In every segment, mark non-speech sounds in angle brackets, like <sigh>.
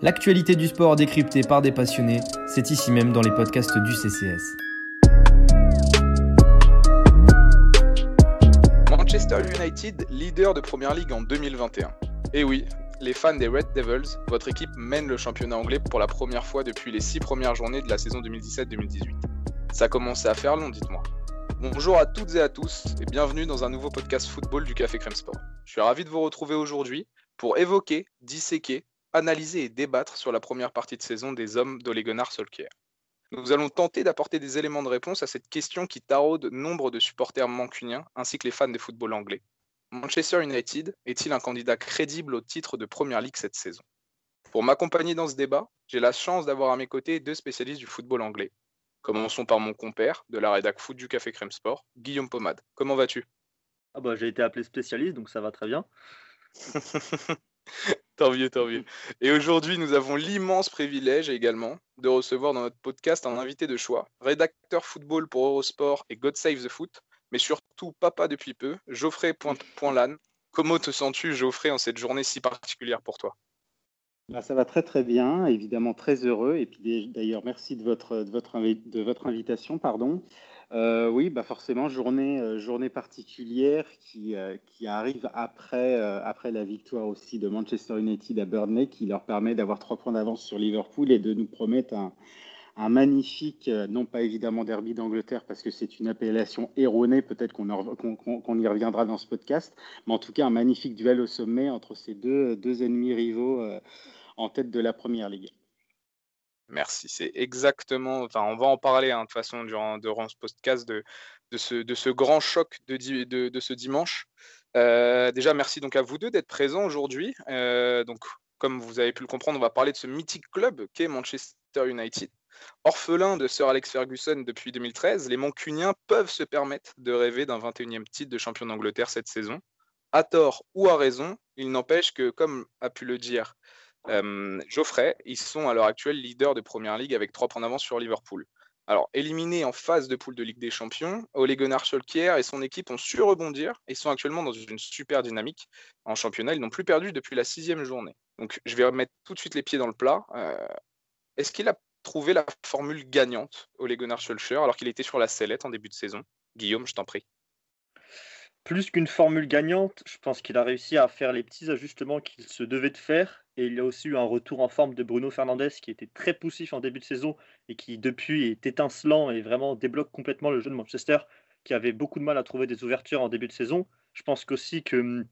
L'actualité du sport décryptée par des passionnés, c'est ici même dans les podcasts du CCS. Manchester United, leader de Première Ligue en 2021. Et oui, les fans des Red Devils, votre équipe mène le championnat anglais pour la première fois depuis les six premières journées de la saison 2017-2018. Ça a commencé à faire long, dites-moi. Bonjour à toutes et à tous et bienvenue dans un nouveau podcast football du Café Crème Sport. Je suis ravi de vous retrouver aujourd'hui pour évoquer, disséquer analyser et débattre sur la première partie de saison des hommes d'Ole Gunnar Solskjaer. Nous allons tenter d'apporter des éléments de réponse à cette question qui taraude nombre de supporters mancuniens ainsi que les fans des football anglais. Manchester United est-il un candidat crédible au titre de Première Ligue cette saison? Pour m'accompagner dans ce débat, j'ai la chance d'avoir à mes côtés deux spécialistes du football anglais. Commençons par mon compère de la rédac foot du Café Crème Sport, Guillaume Pomade. Comment vas-tu? Ah bah, J'ai été appelé spécialiste, donc ça va très bien. <laughs> <laughs> tant mieux, tant mieux. Et aujourd'hui, nous avons l'immense privilège également de recevoir dans notre podcast un invité de choix, rédacteur football pour Eurosport et God Save the Foot, mais surtout papa depuis peu, Geoffrey Pointlan. Comment te sens-tu, Geoffrey, en cette journée si particulière pour toi? Bah, ça va très très bien, évidemment très heureux. Et puis d'ailleurs, merci de votre, de votre, de votre invitation. Pardon. Euh, oui, bah forcément, journée, euh, journée particulière qui, euh, qui arrive après, après la victoire aussi de Manchester United à Burnley, qui leur permet d'avoir trois points d'avance sur Liverpool et de nous promettre un, un magnifique, non pas évidemment derby d'Angleterre, parce que c'est une appellation erronée, peut-être qu'on y reviendra dans ce podcast, mais en tout cas un magnifique duel au sommet entre ces deux, deux ennemis rivaux en tête de la Première Ligue. Merci. C'est exactement. Enfin, on va en parler hein, de toute façon durant, ce podcast de, de, ce, grand choc de ce dimanche. Euh, déjà, merci donc à vous deux d'être présents aujourd'hui. Euh, donc, comme vous avez pu le comprendre, on va parler de ce mythique club qu'est Manchester United. Orphelin de Sir Alex Ferguson depuis 2013, les Mancuniens peuvent se permettre de rêver d'un 21e titre de champion d'Angleterre cette saison. À tort ou à raison, il n'empêche que, comme a pu le dire Geoffrey, ils sont à l'heure actuelle leaders de Première Ligue avec trois points d'avance sur Liverpool. Alors, éliminés en phase de poule de Ligue des Champions, Ole Gunnar Solskjaer et son équipe ont su rebondir et sont actuellement dans une super dynamique en championnat. Ils n'ont plus perdu depuis la sixième journée. Donc, je vais remettre tout de suite les pieds dans le plat. Euh, est-ce qu'il a trouvé la formule gagnante, Ole Gunnar Solskjaer, alors qu'il était sur la sellette en début de saison? Guillaume, je t'en prie. Plus qu'une formule gagnante, je pense qu'il a réussi à faire les petits ajustements qu'il se devait de faire et il y a aussi eu un retour en forme de Bruno Fernandez qui était très poussif en début de saison et qui depuis est étincelant et vraiment débloque complètement le jeu de Manchester qui avait beaucoup de mal à trouver des ouvertures en début de saison. Je pense qu'aussi que hum,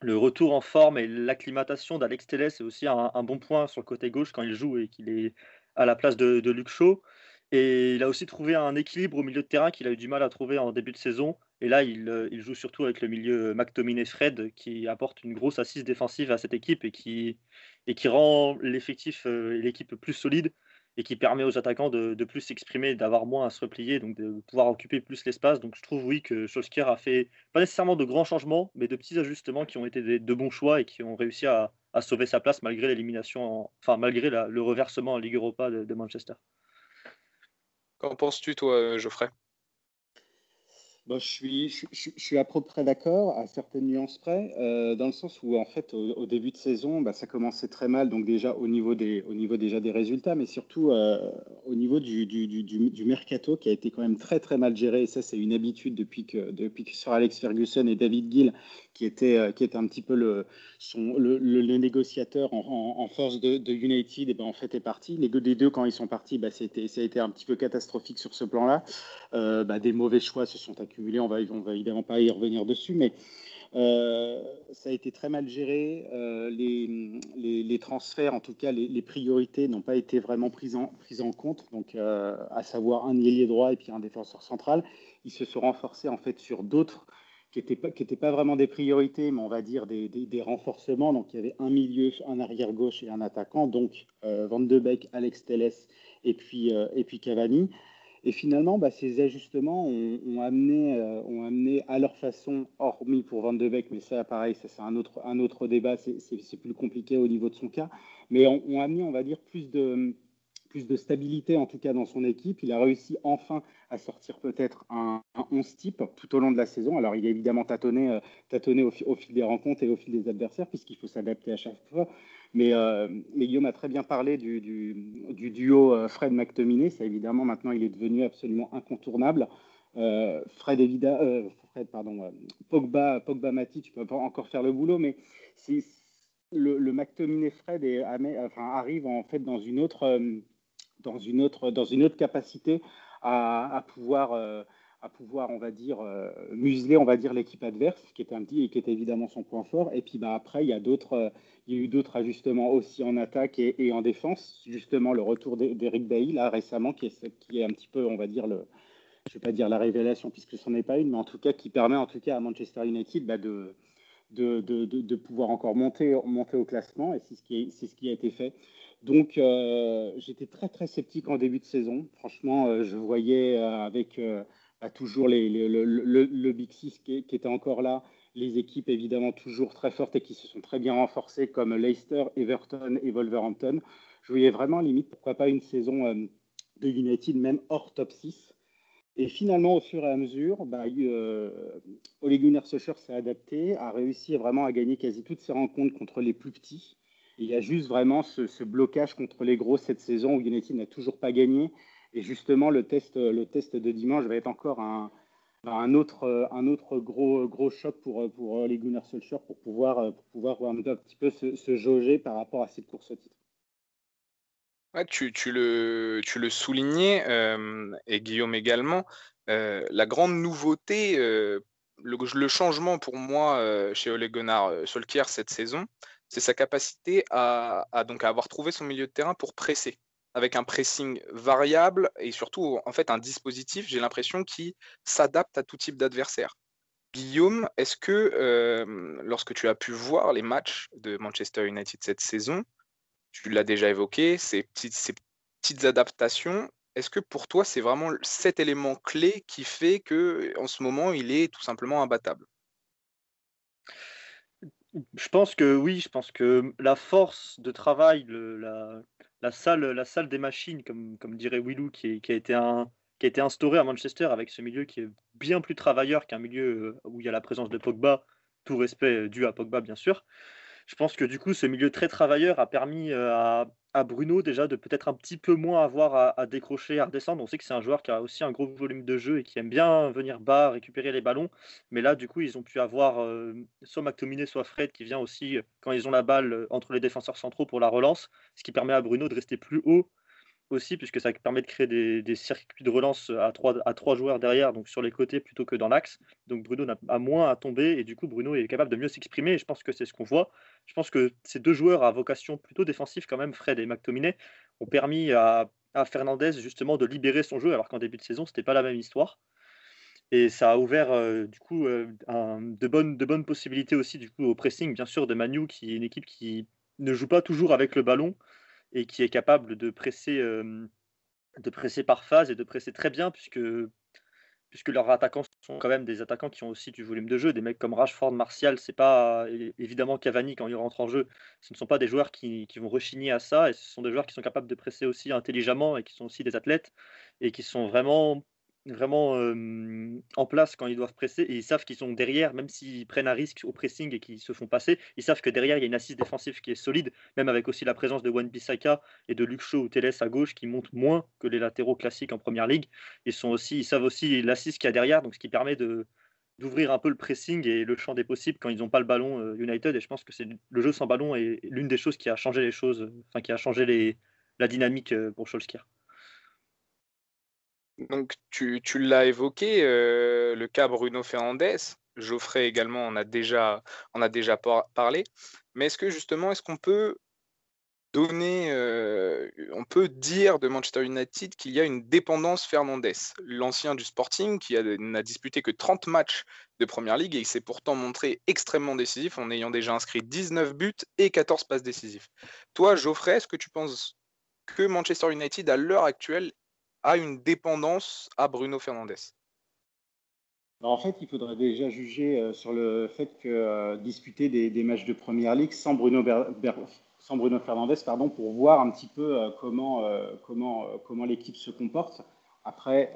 le retour en forme et l'acclimatation d'Alex Telles est aussi un, bon point sur le côté gauche quand il joue et qu'il est à la place de, de Luke Shaw. Et il a aussi trouvé un équilibre au milieu de terrain qu'il a eu du mal à trouver en début de saison. Et là, il, euh, il joue surtout avec le milieu McTominay-Fred qui apporte une grosse assise défensive à cette équipe et qui, rend l'effectif euh, l'équipe plus solide et qui permet aux attaquants de, plus s'exprimer, d'avoir moins à se replier, donc de pouvoir occuper plus l'espace. Donc je trouve, oui, que Solskjaer a fait pas nécessairement de grands changements, mais de petits ajustements qui ont été de, bons choix et qui ont réussi à, à sauver sa place malgré l'élimination, enfin malgré le reversement en Ligue Europa de, de Manchester. Qu'en penses-tu, toi, Geoffrey? Je, suis, je, suis à peu près d'accord, à certaines nuances près, euh, dans le sens où, en fait, au, début de saison, bah, ça commençait très mal, donc déjà au niveau des, déjà des résultats, mais surtout euh, au niveau du, mercato qui a été quand même très très mal géré. Et ça, c'est une habitude depuis que, depuis Sir Alex Ferguson et David Gill, qui était, euh, un petit peu le, négociateur en, force de, United, et ben, en fait, est parti. Les deux, quand ils sont partis, bah, ça a été un petit peu catastrophique sur ce plan-là. Bah, des mauvais choix se sont accumulés on va, va évidemment pas y revenir dessus, mais euh, ça a été très mal géré. Euh, les, transferts, en tout cas les, priorités, n'ont pas été vraiment prises en, compte. Donc, euh, à savoir un ailier droit et puis un défenseur central. Ils se sont renforcés en fait sur d'autres qui n'étaient pas, vraiment des priorités, mais on va dire des, renforcements. Donc, il y avait un milieu, un arrière gauche et un attaquant. Donc, Van de Beek, Alex Telles et puis Cavani. Et finalement, bah, ces ajustements ont, amené, euh, ont amené à leur façon, hormis pour Van de Beek, mais ça, pareil, c'est un autre, un autre débat, c'est plus compliqué au niveau de son cas, mais ont, amené, on va dire, plus de, plus de stabilité, en tout cas dans son équipe. Il a réussi enfin à sortir peut-être un, 11 type tout au long de la saison. Alors, il a évidemment tâtonné, euh, tâtonné au, fil des rencontres et au fil des adversaires, puisqu'il faut s'adapter à chaque fois. Mais, Guillaume a très bien parlé du, duo Fred McTominay. Ça, évidemment, maintenant, il est devenu absolument incontournable. Fred, évidemment, Fred, pardon, Pogba, Pogba Matic peux pas encore faire le boulot, mais le, le McTominay Fred arrive en fait dans une autre, dans une autre, dans une autre capacité à, pouvoir, euh, à pouvoir, on va dire, euh, museler, on va dire, l'équipe adverse, qui était un petit et qui était évidemment son point fort. Et puis bah, après, il y a d'autres, euh, il y a eu d'autres ajustements aussi en attaque et, en défense. Justement, le retour d'Eric Bailly là récemment, qui est, qui est un petit peu, on va dire, le, je vais pas dire la révélation puisque ce n'est pas une, mais en tout cas qui permet en tout cas à Manchester United bah, de, de, de, de, pouvoir encore monter, monter au classement. Et c'est ce qui, c'est ce qui a été fait. Donc, euh, j'étais très, très sceptique en début de saison. Franchement, je voyais avec bah, toujours les, le, Big Six qui, était encore là, les équipes évidemment toujours très fortes et qui se sont très bien renforcées comme Leicester, Everton et Wolverhampton. Je voyais vraiment limite, pourquoi pas une saison de United, même hors top 6. Et finalement, au fur et à mesure, bah, Ole Gunnar Solskjaer s'est adapté, a réussi vraiment à gagner quasi toutes ses rencontres contre les plus petits il y a juste vraiment ce, blocage contre les gros cette saison où United n'a toujours pas gagné. Et justement, le test, le test de dimanche va être encore un, autre, gros, choc pour, pour les Gunnar Solskjaer pour pouvoir, pour pouvoir un petit peu se, jauger par rapport à cette course au titre. Tu, le, soulignais, euh, et Guillaume également, euh, la grande nouveauté, euh, le, changement pour moi chez Ole Gunnar Solskjaer cette saison, c'est sa capacité à, donc avoir trouvé son milieu de terrain pour presser, avec un pressing variable et surtout en fait un dispositif, j'ai l'impression, qui s'adapte à tout type d'adversaire. Guillaume, est-ce que euh, lorsque tu as pu voir les matchs de Manchester United cette saison, tu l'as déjà évoqué, ces petites, adaptations, est-ce que pour toi c'est vraiment cet élément clé qui fait que en ce moment il est tout simplement imbattable? Je pense que oui, je pense que la force de travail, la, la, salle, des machines, comme, dirait Willou, qui, a été qui a été instauré à Manchester avec ce milieu qui est bien plus travailleur qu'un milieu euh, où il y a la présence de Pogba, tout respect dû à Pogba bien sûr. Je pense que du coup, ce milieu très travailleur a permis euh, à, Bruno déjà de peut-être un petit peu moins avoir à, décrocher, à redescendre. On sait que c'est un joueur qui a aussi un gros volume de jeu et qui aime bien venir bas, récupérer les ballons. Mais là, du coup, ils ont pu avoir euh, soit McTominay, soit Fred qui vient aussi euh, quand ils ont la balle entre les défenseurs centraux pour la relance, ce qui permet à Bruno de rester plus haut aussi, puisque ça permet de créer des, circuits de relance à trois, à trois joueurs derrière, donc sur les côtés plutôt que dans l'axe. Donc Bruno a, moins à tomber et du coup Bruno est capable de mieux s'exprimer et je pense que c'est ce qu'on voit. Je pense que ces deux joueurs à vocation plutôt défensive quand même, Fred et McTominay, ont permis à, Fernandez justement de libérer son jeu alors qu'en début de saison c'était pas la même histoire. Et ça a ouvert euh, du coup euh, de, bonnes, de bonnes possibilités aussi du coup au pressing bien sûr de Manu qui est une équipe qui ne joue pas toujours avec le ballon et qui est capable de presser, de presser par phase et de presser très bien puisque, puisque leurs attaquants sont quand même des attaquants qui ont aussi du volume de jeu. Des mecs comme Rashford, Martial, c'est pas évidemment Cavani quand il rentre en jeu. Ce ne sont pas des joueurs qui, qui, vont rechigner à ça et ce sont des joueurs qui sont capables de presser aussi intelligemment et qui sont aussi des athlètes et qui sont vraiment vraiment en place quand ils doivent presser et ils savent qu'ils sont derrière, même s'ils prennent un risque au pressing et qu'ils se font passer, ils savent que derrière il y a une assise défensive qui est solide, même avec aussi la présence de Wan Bissaka et de Luke Shaw ou Teles à gauche qui montent moins que les latéraux classiques en première ligue. Ils, sont aussi, ils savent aussi l'assise qu'il y a derrière, donc ce qui permet d'ouvrir un peu le pressing et le champ des possibles quand ils n'ont pas le ballon United et je pense que c'est le jeu sans ballon est l'une des choses qui a changé les choses, enfin qui a changé la dynamique pour Solskjaer. Donc, tu, l'as évoqué, euh, le cas Bruno Fernandez. Geoffrey également en a déjà, en a déjà parlé. Mais est-ce que justement, est-ce qu'on peut donner, euh, on peut dire de Manchester United qu'il y a une dépendance Fernandez, l'ancien du Sporting qui n'a disputé que 30 matchs de Première Ligue et il s'est pourtant montré extrêmement décisif en ayant déjà inscrit 19 buts et 14 passes décisives. Toi, Geoffrey, est-ce que tu penses que Manchester United, à l'heure actuelle, a une dépendance à Bruno Fernandez en fait, il faudrait déjà juger euh, sur le fait que euh, disputer des, matchs de Première Ligue sans Bruno, sans Bruno Fernandez pardon, pour voir un petit peu euh, comment, comment, comment l'équipe se comporte. Après,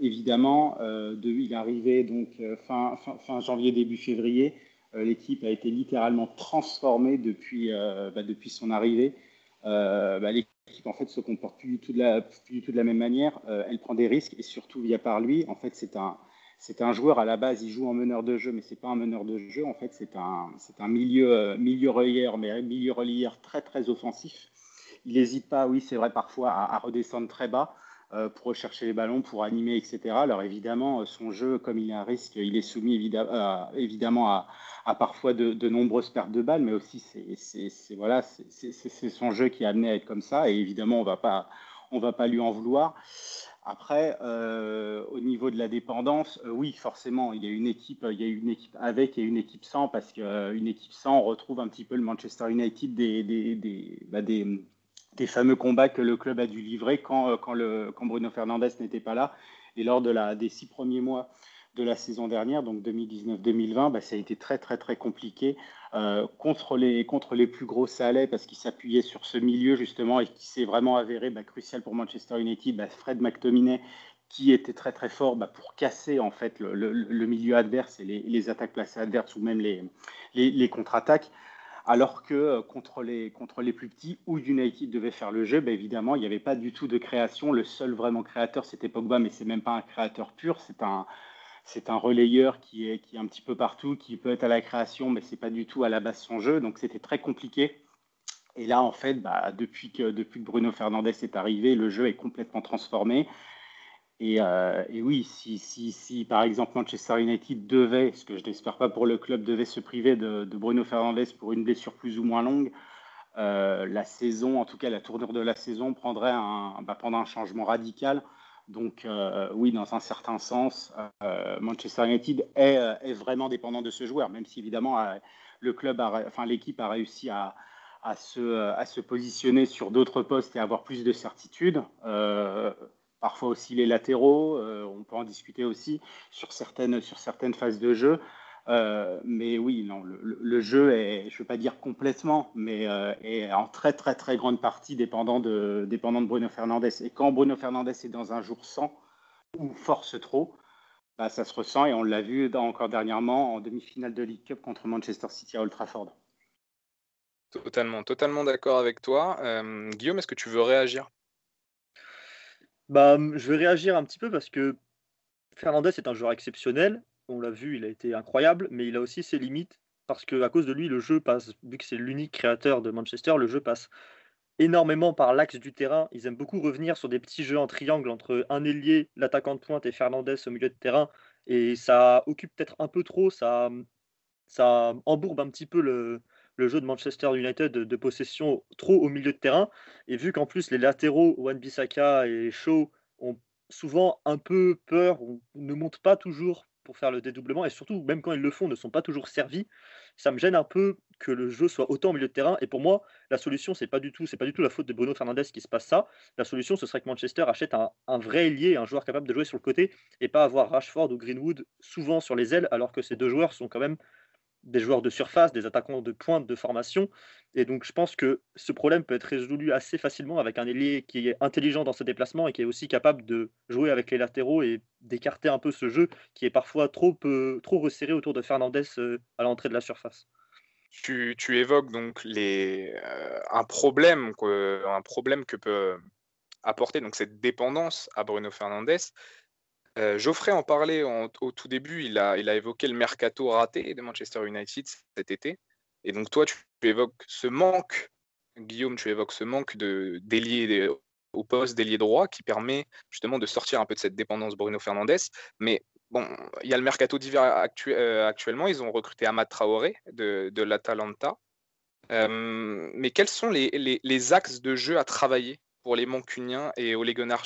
évidemment, de, il est arrivé donc, fin, fin, fin, janvier, début février. L'équipe a été littéralement transformée depuis, bah, depuis son arrivée. Bah, en fait se comporte plus du tout de la, plus du tout de la même manière. elle prend des risques et surtout via par lui. En fait, c'est un, c'est un joueur à la base, il joue en meneur de jeu, mais c'est pas un meneur de jeu. En fait, c'est un, c'est un milieu, milieu relieur, mais milieu relieur très très offensif. Il n'hésite pas, oui, c'est vrai parfois à, redescendre très bas euh, pour rechercher les ballons, pour animer, etc. Alors évidemment, son jeu, comme il est un risque, il est soumis évidemment à, parfois de, nombreuses pertes de balles, mais aussi c'est, son jeu qui est amené à être comme ça. Et évidemment, on on va pas lui en vouloir. Après, euh, au niveau de la dépendance, euh, oui, forcément, il y a une équipe, a avec et une équipe sans, parce qu'une équipe sans, on retrouve un petit peu le Manchester United des, bah, des, fameux combats que le club a dû livrer quand, euh, quand, le, quand Bruno Fernandez n'était pas là. Et lors de la, des six premiers mois de la saison dernière, donc 2019-2020, bah, ça a été très très très compliqué euh, contre, les, contre les plus gros salais parce qu'ils s'appuyaient sur ce milieu justement et qui s'est vraiment avéré bah, crucial pour Manchester United, bah, Fred McTominay qui était très très fort pour casser en fait le, milieu adverse et les, attaques placées adverses ou même les, les contre-attaques. Alors que euh, contre les, contre les plus petits, où United devait faire le jeu, bah, évidemment, il n'y avait pas du tout de création. Le seul vraiment créateur, c'était Pogba, mais c'est même pas un créateur pur. C'est un, c'est un relayeur qui est, qui un petit peu partout, qui peut être à la création, mais c'est pas du tout à la base son jeu. Donc c'était très compliqué. Et là, en fait, bah, depuis, que, depuis que Bruno Fernandez est arrivé, le jeu est complètement transformé. Et, euh, oui, si, si, si, par exemple Manchester United devait, ce que je n'espère pas pour le club, devait se priver de, Bruno Fernandez pour une blessure plus ou moins longue, euh, la saison, en tout cas la tournure de la saison, prendrait un, bah, un changement radical. Donc euh, oui, dans un certain sens, Manchester United euh, est, vraiment dépendant de ce joueur, même si évidemment le club, enfin l'équipe a réussi à, se, positionner sur d'autres postes et avoir plus de certitude. Parfois aussi les latéraux, on peut en discuter aussi sur certaines, sur certaines phases de jeu. Euh, mais oui, non, le, jeu est, je ne veux pas dire complètement, mais euh, est en très très très grande partie dépendant de, dépendant de Bruno Fernandez. Et quand Bruno Fernandez est dans un jour sans ou force trop, bah, ça se ressent et on l'a vu encore dernièrement en demi-finale de League Cup contre Manchester City à Old Trafford. Totalement, totalement d'accord avec toi. Euh, Guillaume, est-ce que tu veux réagir? Bah, Je vais réagir un petit peu parce que Fernandez est un joueur exceptionnel on l'a vu, il a été incroyable, mais il a aussi ses limites parce qu'à cause de lui, le jeu passe, vu que c'est l'unique créateur de Manchester, le jeu passe énormément par l'axe du terrain. Ils aiment beaucoup revenir sur des petits jeux en triangle entre un ailier, l'attaquant de pointe et Fernandez au milieu de terrain. Et ça occupe peut-être un peu trop, ça, ça embourbe un petit peu le, jeu de Manchester United de, possession trop au milieu de terrain. Et vu qu'en plus les latéraux, Wan-Bissaka et Shaw, ont souvent un peu peur, ou ne montent pas toujours pour faire le dédoublement et surtout, même quand ils le font, ne sont pas toujours servis. Ça me gêne un peu que le jeu soit autant au milieu de terrain. Et pour moi, la solution, c'est pas du tout, c'est pas du tout la faute de Bruno Fernandez qui se passe ça. La solution, ce serait que Manchester achète un, un vrai ailier, un joueur capable de jouer sur le côté et pas avoir Rashford ou Greenwood souvent sur les ailes, alors que ces deux joueurs sont quand même des joueurs de surface, des attaquants de pointe de formation. Et donc, je pense que ce problème peut être résolu assez facilement avec un ailier qui est intelligent dans ses déplacements et qui est aussi capable de jouer avec les latéraux et d'écarter un peu ce jeu qui est parfois trop, trop resserré autour de Fernandez euh, à l'entrée de la surface. Tu, évoques donc les, euh, un, problème, un problème que peut apporter donc cette dépendance à Bruno Fernandez. Euh, Geoffrey en parlait au tout début, il a, évoqué le mercato raté de Manchester United cet été. Et donc toi, tu, évoques ce manque, Guillaume, tu évoques ce manque de d'ailier au poste d'ailier droit qui permet justement de sortir un peu de cette dépendance Bruno Fernandez. Mais bon, il y a le mercato d'hiver euh, actuellement, ils ont recruté Amad Traoré de, l'Atalanta. Euh, mais quels sont les, axes de jeu à travailler pour les Mancuniens et Ole Gunnar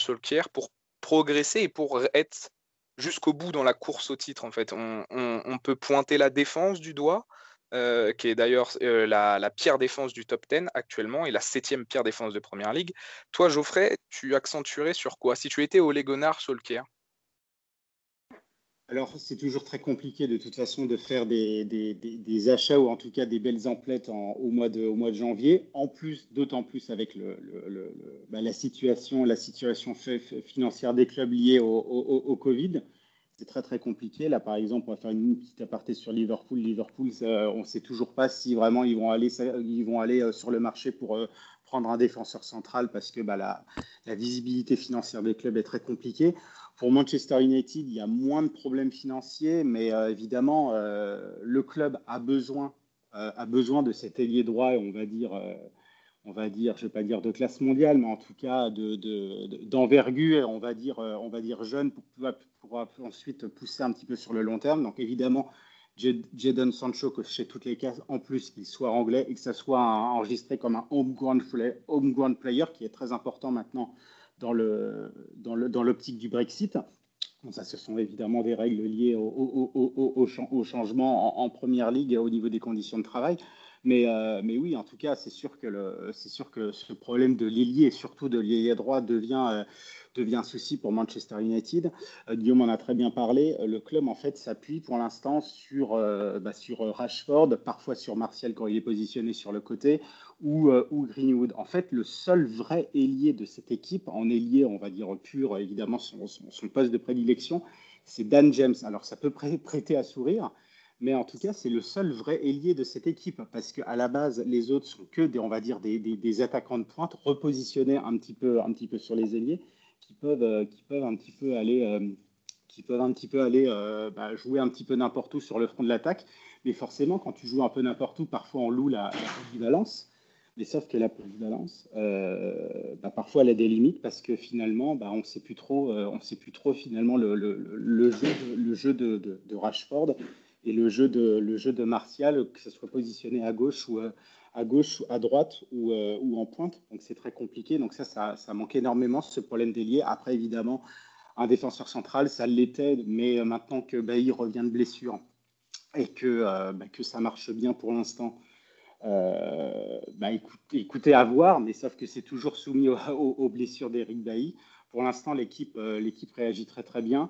pour progresser et pour être jusqu'au bout dans la course au titre, en fait. On, peut pointer la défense du doigt, euh, qui est d'ailleurs euh, la, pire défense du top 10 actuellement et la septième pire défense de Première Ligue. Toi, Geoffrey, tu accentuerais sur quoi? Si tu étais au Legonard Solskjaer alors, c'est toujours très compliqué de toute façon de faire des, achats ou en tout cas des belles emplettes au, mois de, janvier. En plus, d'autant plus avec bah, la situation, financière des clubs liée au, Covid. c'est très très compliqué. Là, par exemple, on va faire une petite aparté sur Liverpool. Liverpool, on ne sait toujours pas si vraiment ils vont aller, aller sur le marché pour prendre un défenseur central parce que bah, la, visibilité financière des clubs est très compliquée. Pour Manchester United, il y a moins de problèmes financiers, mais évidemment, le club a besoin, a besoin de cet ailier droit, on va dire on va dire, je ne vais pas dire de classe mondiale, mais en tout cas d'envergure, de, on, va dire, on va dire jeune, pour, pour, ensuite pousser un petit peu sur le long terme. Donc évidemment, Jadon Sancho, chez toutes les cases, en plus qu'il soit anglais et que ça soit enregistré comme un homegrown, home player, qui est très important maintenant dans l'optique dans le, du Brexit. ça, ce sont évidemment des règles liées au, changement en, en, première ligue au niveau des conditions de travail. Mais, euh, mais oui, en tout cas, c'est sûr, que sûr que ce problème de l'ailier, et surtout de l'ailier droit, devient, euh, devient un souci pour Manchester United. Euh, Guillaume en a très bien parlé. Le club, en fait, s'appuie pour l'instant sur, bah, sur Rashford, parfois sur Martial quand il est positionné sur le côté, ou, Greenwood. En fait, le seul vrai ailier de cette équipe, en ailier, on va dire pur, évidemment, son poste de prédilection, c'est Dan James. Alors, ça peut prêter à sourire. Mais en tout cas, c'est le seul vrai ailier de cette équipe parce qu'à la base, les autres sont que des, on va dire, des, attaquants de pointe repositionnés un petit peu, un petit peu sur les ailiers qui peuvent, euh, qui peuvent un petit peu aller, euh, qui peuvent un petit peu aller euh, bah, jouer un petit peu n'importe où sur le front de l'attaque. Mais forcément, quand tu joues un peu n'importe où, parfois on loue la, polyvalence. Mais sauf que la polyvalence, bah, parfois elle a des limites parce que finalement, bah, on ne sait plus trop, on sait plus trop finalement le, jeu, de, le jeu de Rashford et le jeu de, le jeu de Martial, que ce soit positionné à gauche ou euh, à gauche, à droite ou, euh, ou en pointe. Donc c'est très compliqué. Donc ça, ça, manque énormément ce problème d'ailier. Après, évidemment, un défenseur central, ça l'était, mais euh, maintenant que Bailly revient de blessure et que, bah, que ça marche bien pour l'instant, bah, écoutez, à voir, mais sauf que c'est toujours soumis aux, blessures d'Eric Bailly. Pour l'instant, l'équipe réagit très très bien.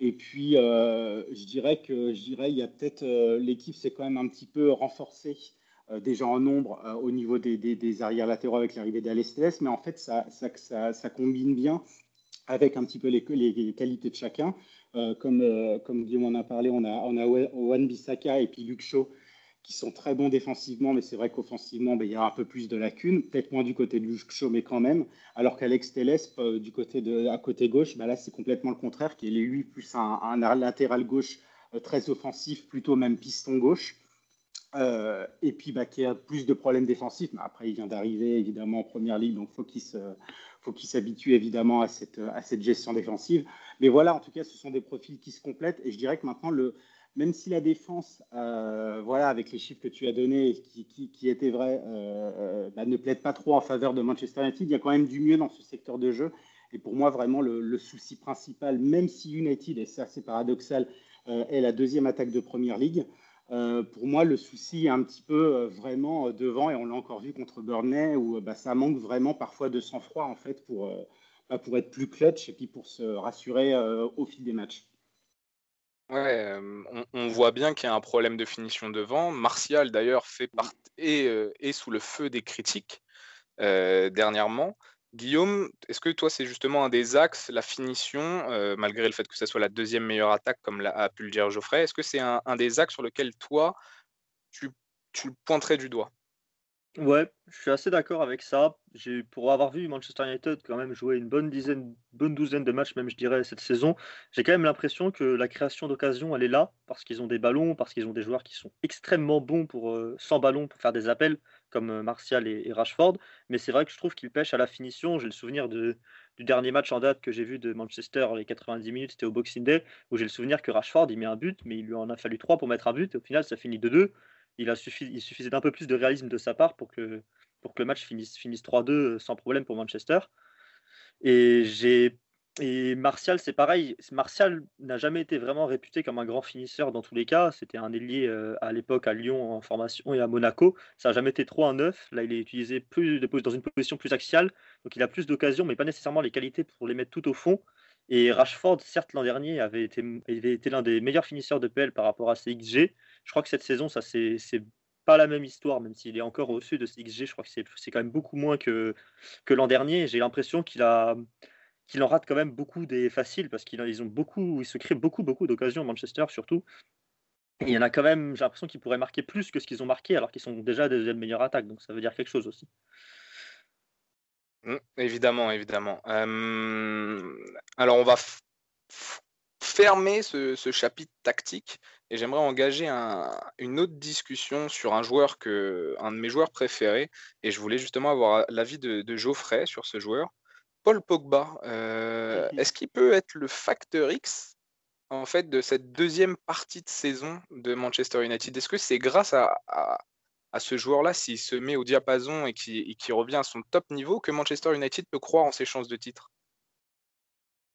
Et puis, euh, je dirais que je dirais, il y a peut-être euh, l'équipe s'est quand même un petit peu renforcée euh, déjà en nombre au niveau des, arrières latéraux avec l'arrivée d'Alestes, mais en fait, ça, combine bien avec un petit peu les, qualités de chacun. comme, comme Guillaume en a parlé, on a, on a Wan Bissaka et puis Luke qui sont très bons défensivement, mais c'est vrai qu'offensivement, ben, il y a un peu plus de lacunes, peut-être moins du côté de Lucho, mais quand même. Alors qu'Alex Teles, euh, du côté de, à côté gauche, ben là, c'est complètement le contraire, qui est lui plus un, latéral gauche euh, très offensif, plutôt même piston gauche. Euh, et puis bah, qui a plus de problèmes défensifs. Mais après, il vient d'arriver évidemment en première ligue, donc faut qu'il faut qu'il s'habitue évidemment à cette, à cette gestion défensive. Mais voilà, en tout cas, ce sont des profils qui se complètent. Et je dirais que maintenant, le, même si la défense, euh, voilà, avec les chiffres que tu as donnés, qui, qui, étaient vrais, euh, euh, bah, ne plaident pas trop en faveur de Manchester United, il y a quand même du mieux dans ce secteur de jeu. Et pour moi, vraiment, le, souci principal, même si United, et c'est paradoxal, est la deuxième attaque de Première Ligue, pour moi, le souci est un petit peu vraiment devant, et on l'a encore vu contre Burnley, où bah, ça manque vraiment parfois de sang-froid, en fait, pour, bah, pour être plus clutch et puis pour se rassurer au fil des matchs. Ouais, on, voit bien qu'il y a un problème de finition devant. Martial, d'ailleurs, fait part et est sous le feu des critiques dernièrement. Guillaume, est-ce que toi, c'est justement un des axes, la finition, malgré le fait que ce soit la deuxième meilleure attaque, comme l'a, a pu le dire Geoffrey, est-ce que c'est un, des axes sur lequel toi, tu, tu pointerais du doigt? Ouais, je suis assez d'accord avec ça. Pour avoir vu Manchester United quand même jouer une bonne dizaine, bonne douzaine de matchs, même je dirais cette saison, j'ai quand même l'impression que la création d'occasion elle est là parce qu'ils ont des ballons, parce qu'ils ont des joueurs qui sont extrêmement bons pour euh, sans ballon pour faire des appels comme euh, Martial et, Rashford. Mais c'est vrai que je trouve qu'ils pêchent à la finition. J'ai le souvenir de, du dernier match en date que j'ai vu de Manchester, les 90 minutes, c'était au Boxing Day, où j'ai le souvenir que Rashford il met un but, mais il lui en a fallu trois pour mettre un but. Et au final, ça finit de deux il, suffisait d'un peu plus de réalisme de sa part pour que, le match finisse, finisse 3-2 euh, sans problème pour Manchester. Et Martial, c'est pareil. Martial n'a jamais été vraiment réputé comme un grand finisseur dans tous les cas. C'était un ailier euh, à l'époque à Lyon en formation et à Monaco. Ça n'a jamais été trop un neuf. Là, il est utilisé plus dans une position plus axiale. Donc, il a plus d'occasions, mais pas nécessairement les qualités pour les mettre tout au fond. Et Rashford, certes, l'an dernier, avait été, avait été l'un des meilleurs finisseurs de PL par rapport à ses XG. Je crois que cette saison, ça c'est pas la même histoire, même s'il est encore au-dessus de XG. Je crois que c'est quand même beaucoup moins que, l'an dernier. J'ai l'impression qu'il en rate quand même beaucoup des faciles parce qu'ils ont beaucoup, ils se créent beaucoup, beaucoup d'occasions, Manchester surtout. il y en a quand même, j'ai l'impression qu'ils pourraient marquer plus que ce qu'ils ont marqué alors qu'ils sont déjà des meilleures attaques, donc ça veut dire quelque chose aussi. Mmh, évidemment, évidemment. alors on va fermer ce, chapitre tactique et j'aimerais engager une autre discussion sur un joueur que, un de mes joueurs préférés et je voulais justement avoir l'avis de, de Geoffrey sur ce joueur. Paul Pogba, euh, est-ce qu'il peut être le facteur X en fait de cette deuxième partie de saison de Manchester United? Est-ce que c'est grâce à, ce joueur-là, s'il se met au diapason et qui revient à son top niveau, que Manchester United peut croire en ses chances de titre?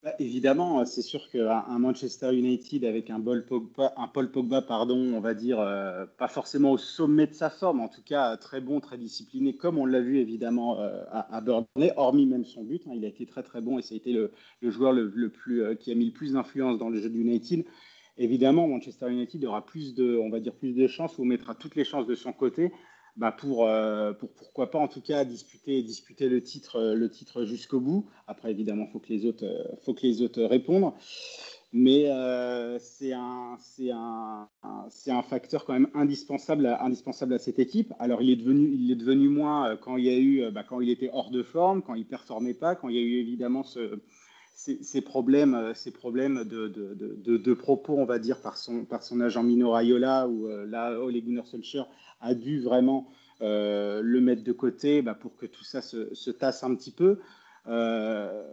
Bah, évidemment, c'est sûr qu'un Manchester United avec un, Paul Pogba, un Paul Pogba, pardon, on va dire, euh, pas forcément au sommet de sa forme, en tout cas très bon, très discipliné, comme on l'a vu évidemment euh, à, Burnley, hormis même son but. Hein, il a été très très bon et ça a été le, joueur le, plus, euh, qui a mis le plus d'influence dans le jeu d'United. Évidemment, Manchester United aura plus de, on va dire, plus de chances ou mettra toutes les chances de son côté. Bah, pour, euh, pour, pourquoi pas en tout cas disputer, le titre, euh, le titre jusqu'au bout. Après, évidemment, faut, que les autres, euh, faut que les autres répondent. Mais c'est un, un, un, facteur quand même indispensable à, indispensable à cette équipe. Alors, il est devenu, il est devenu moins quand il, a eu, bah, quand il était hors de forme, quand il ne performait pas, quand il y a eu évidemment ce, ces, problèmes, ces problèmes de, de, de, propos, on va dire, par son, par son agent Mino Raiola, où là, Ole Gunnar Solskjaer a dû vraiment euh, le mettre de côté bah, pour que tout ça se, tasse un petit peu. Euh,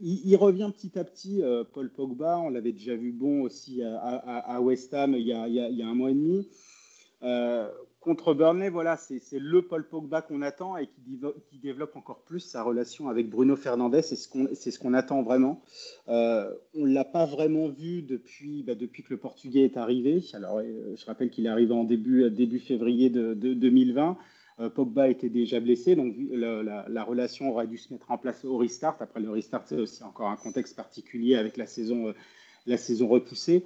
il, revient petit à petit, euh, Paul Pogba. On l'avait déjà vu bon aussi à, West Ham il y, a, un mois et demi contre Burnley, voilà, c'est le Paul Pogba qu'on attend et qui, développe encore plus sa relation avec Bruno Fernandez. C'est ce qu'on attend vraiment. Euh, on ne l'a pas vraiment vu depuis, bah, depuis que le Portugais est arrivé. Alors, euh, je rappelle qu'il est arrivé en début, début février de, 2020. Euh, Pogba était déjà blessé, donc la, relation aurait dû se mettre en place au restart. Après, le restart, c'est aussi encore un contexte particulier avec la saison, la saison repoussée.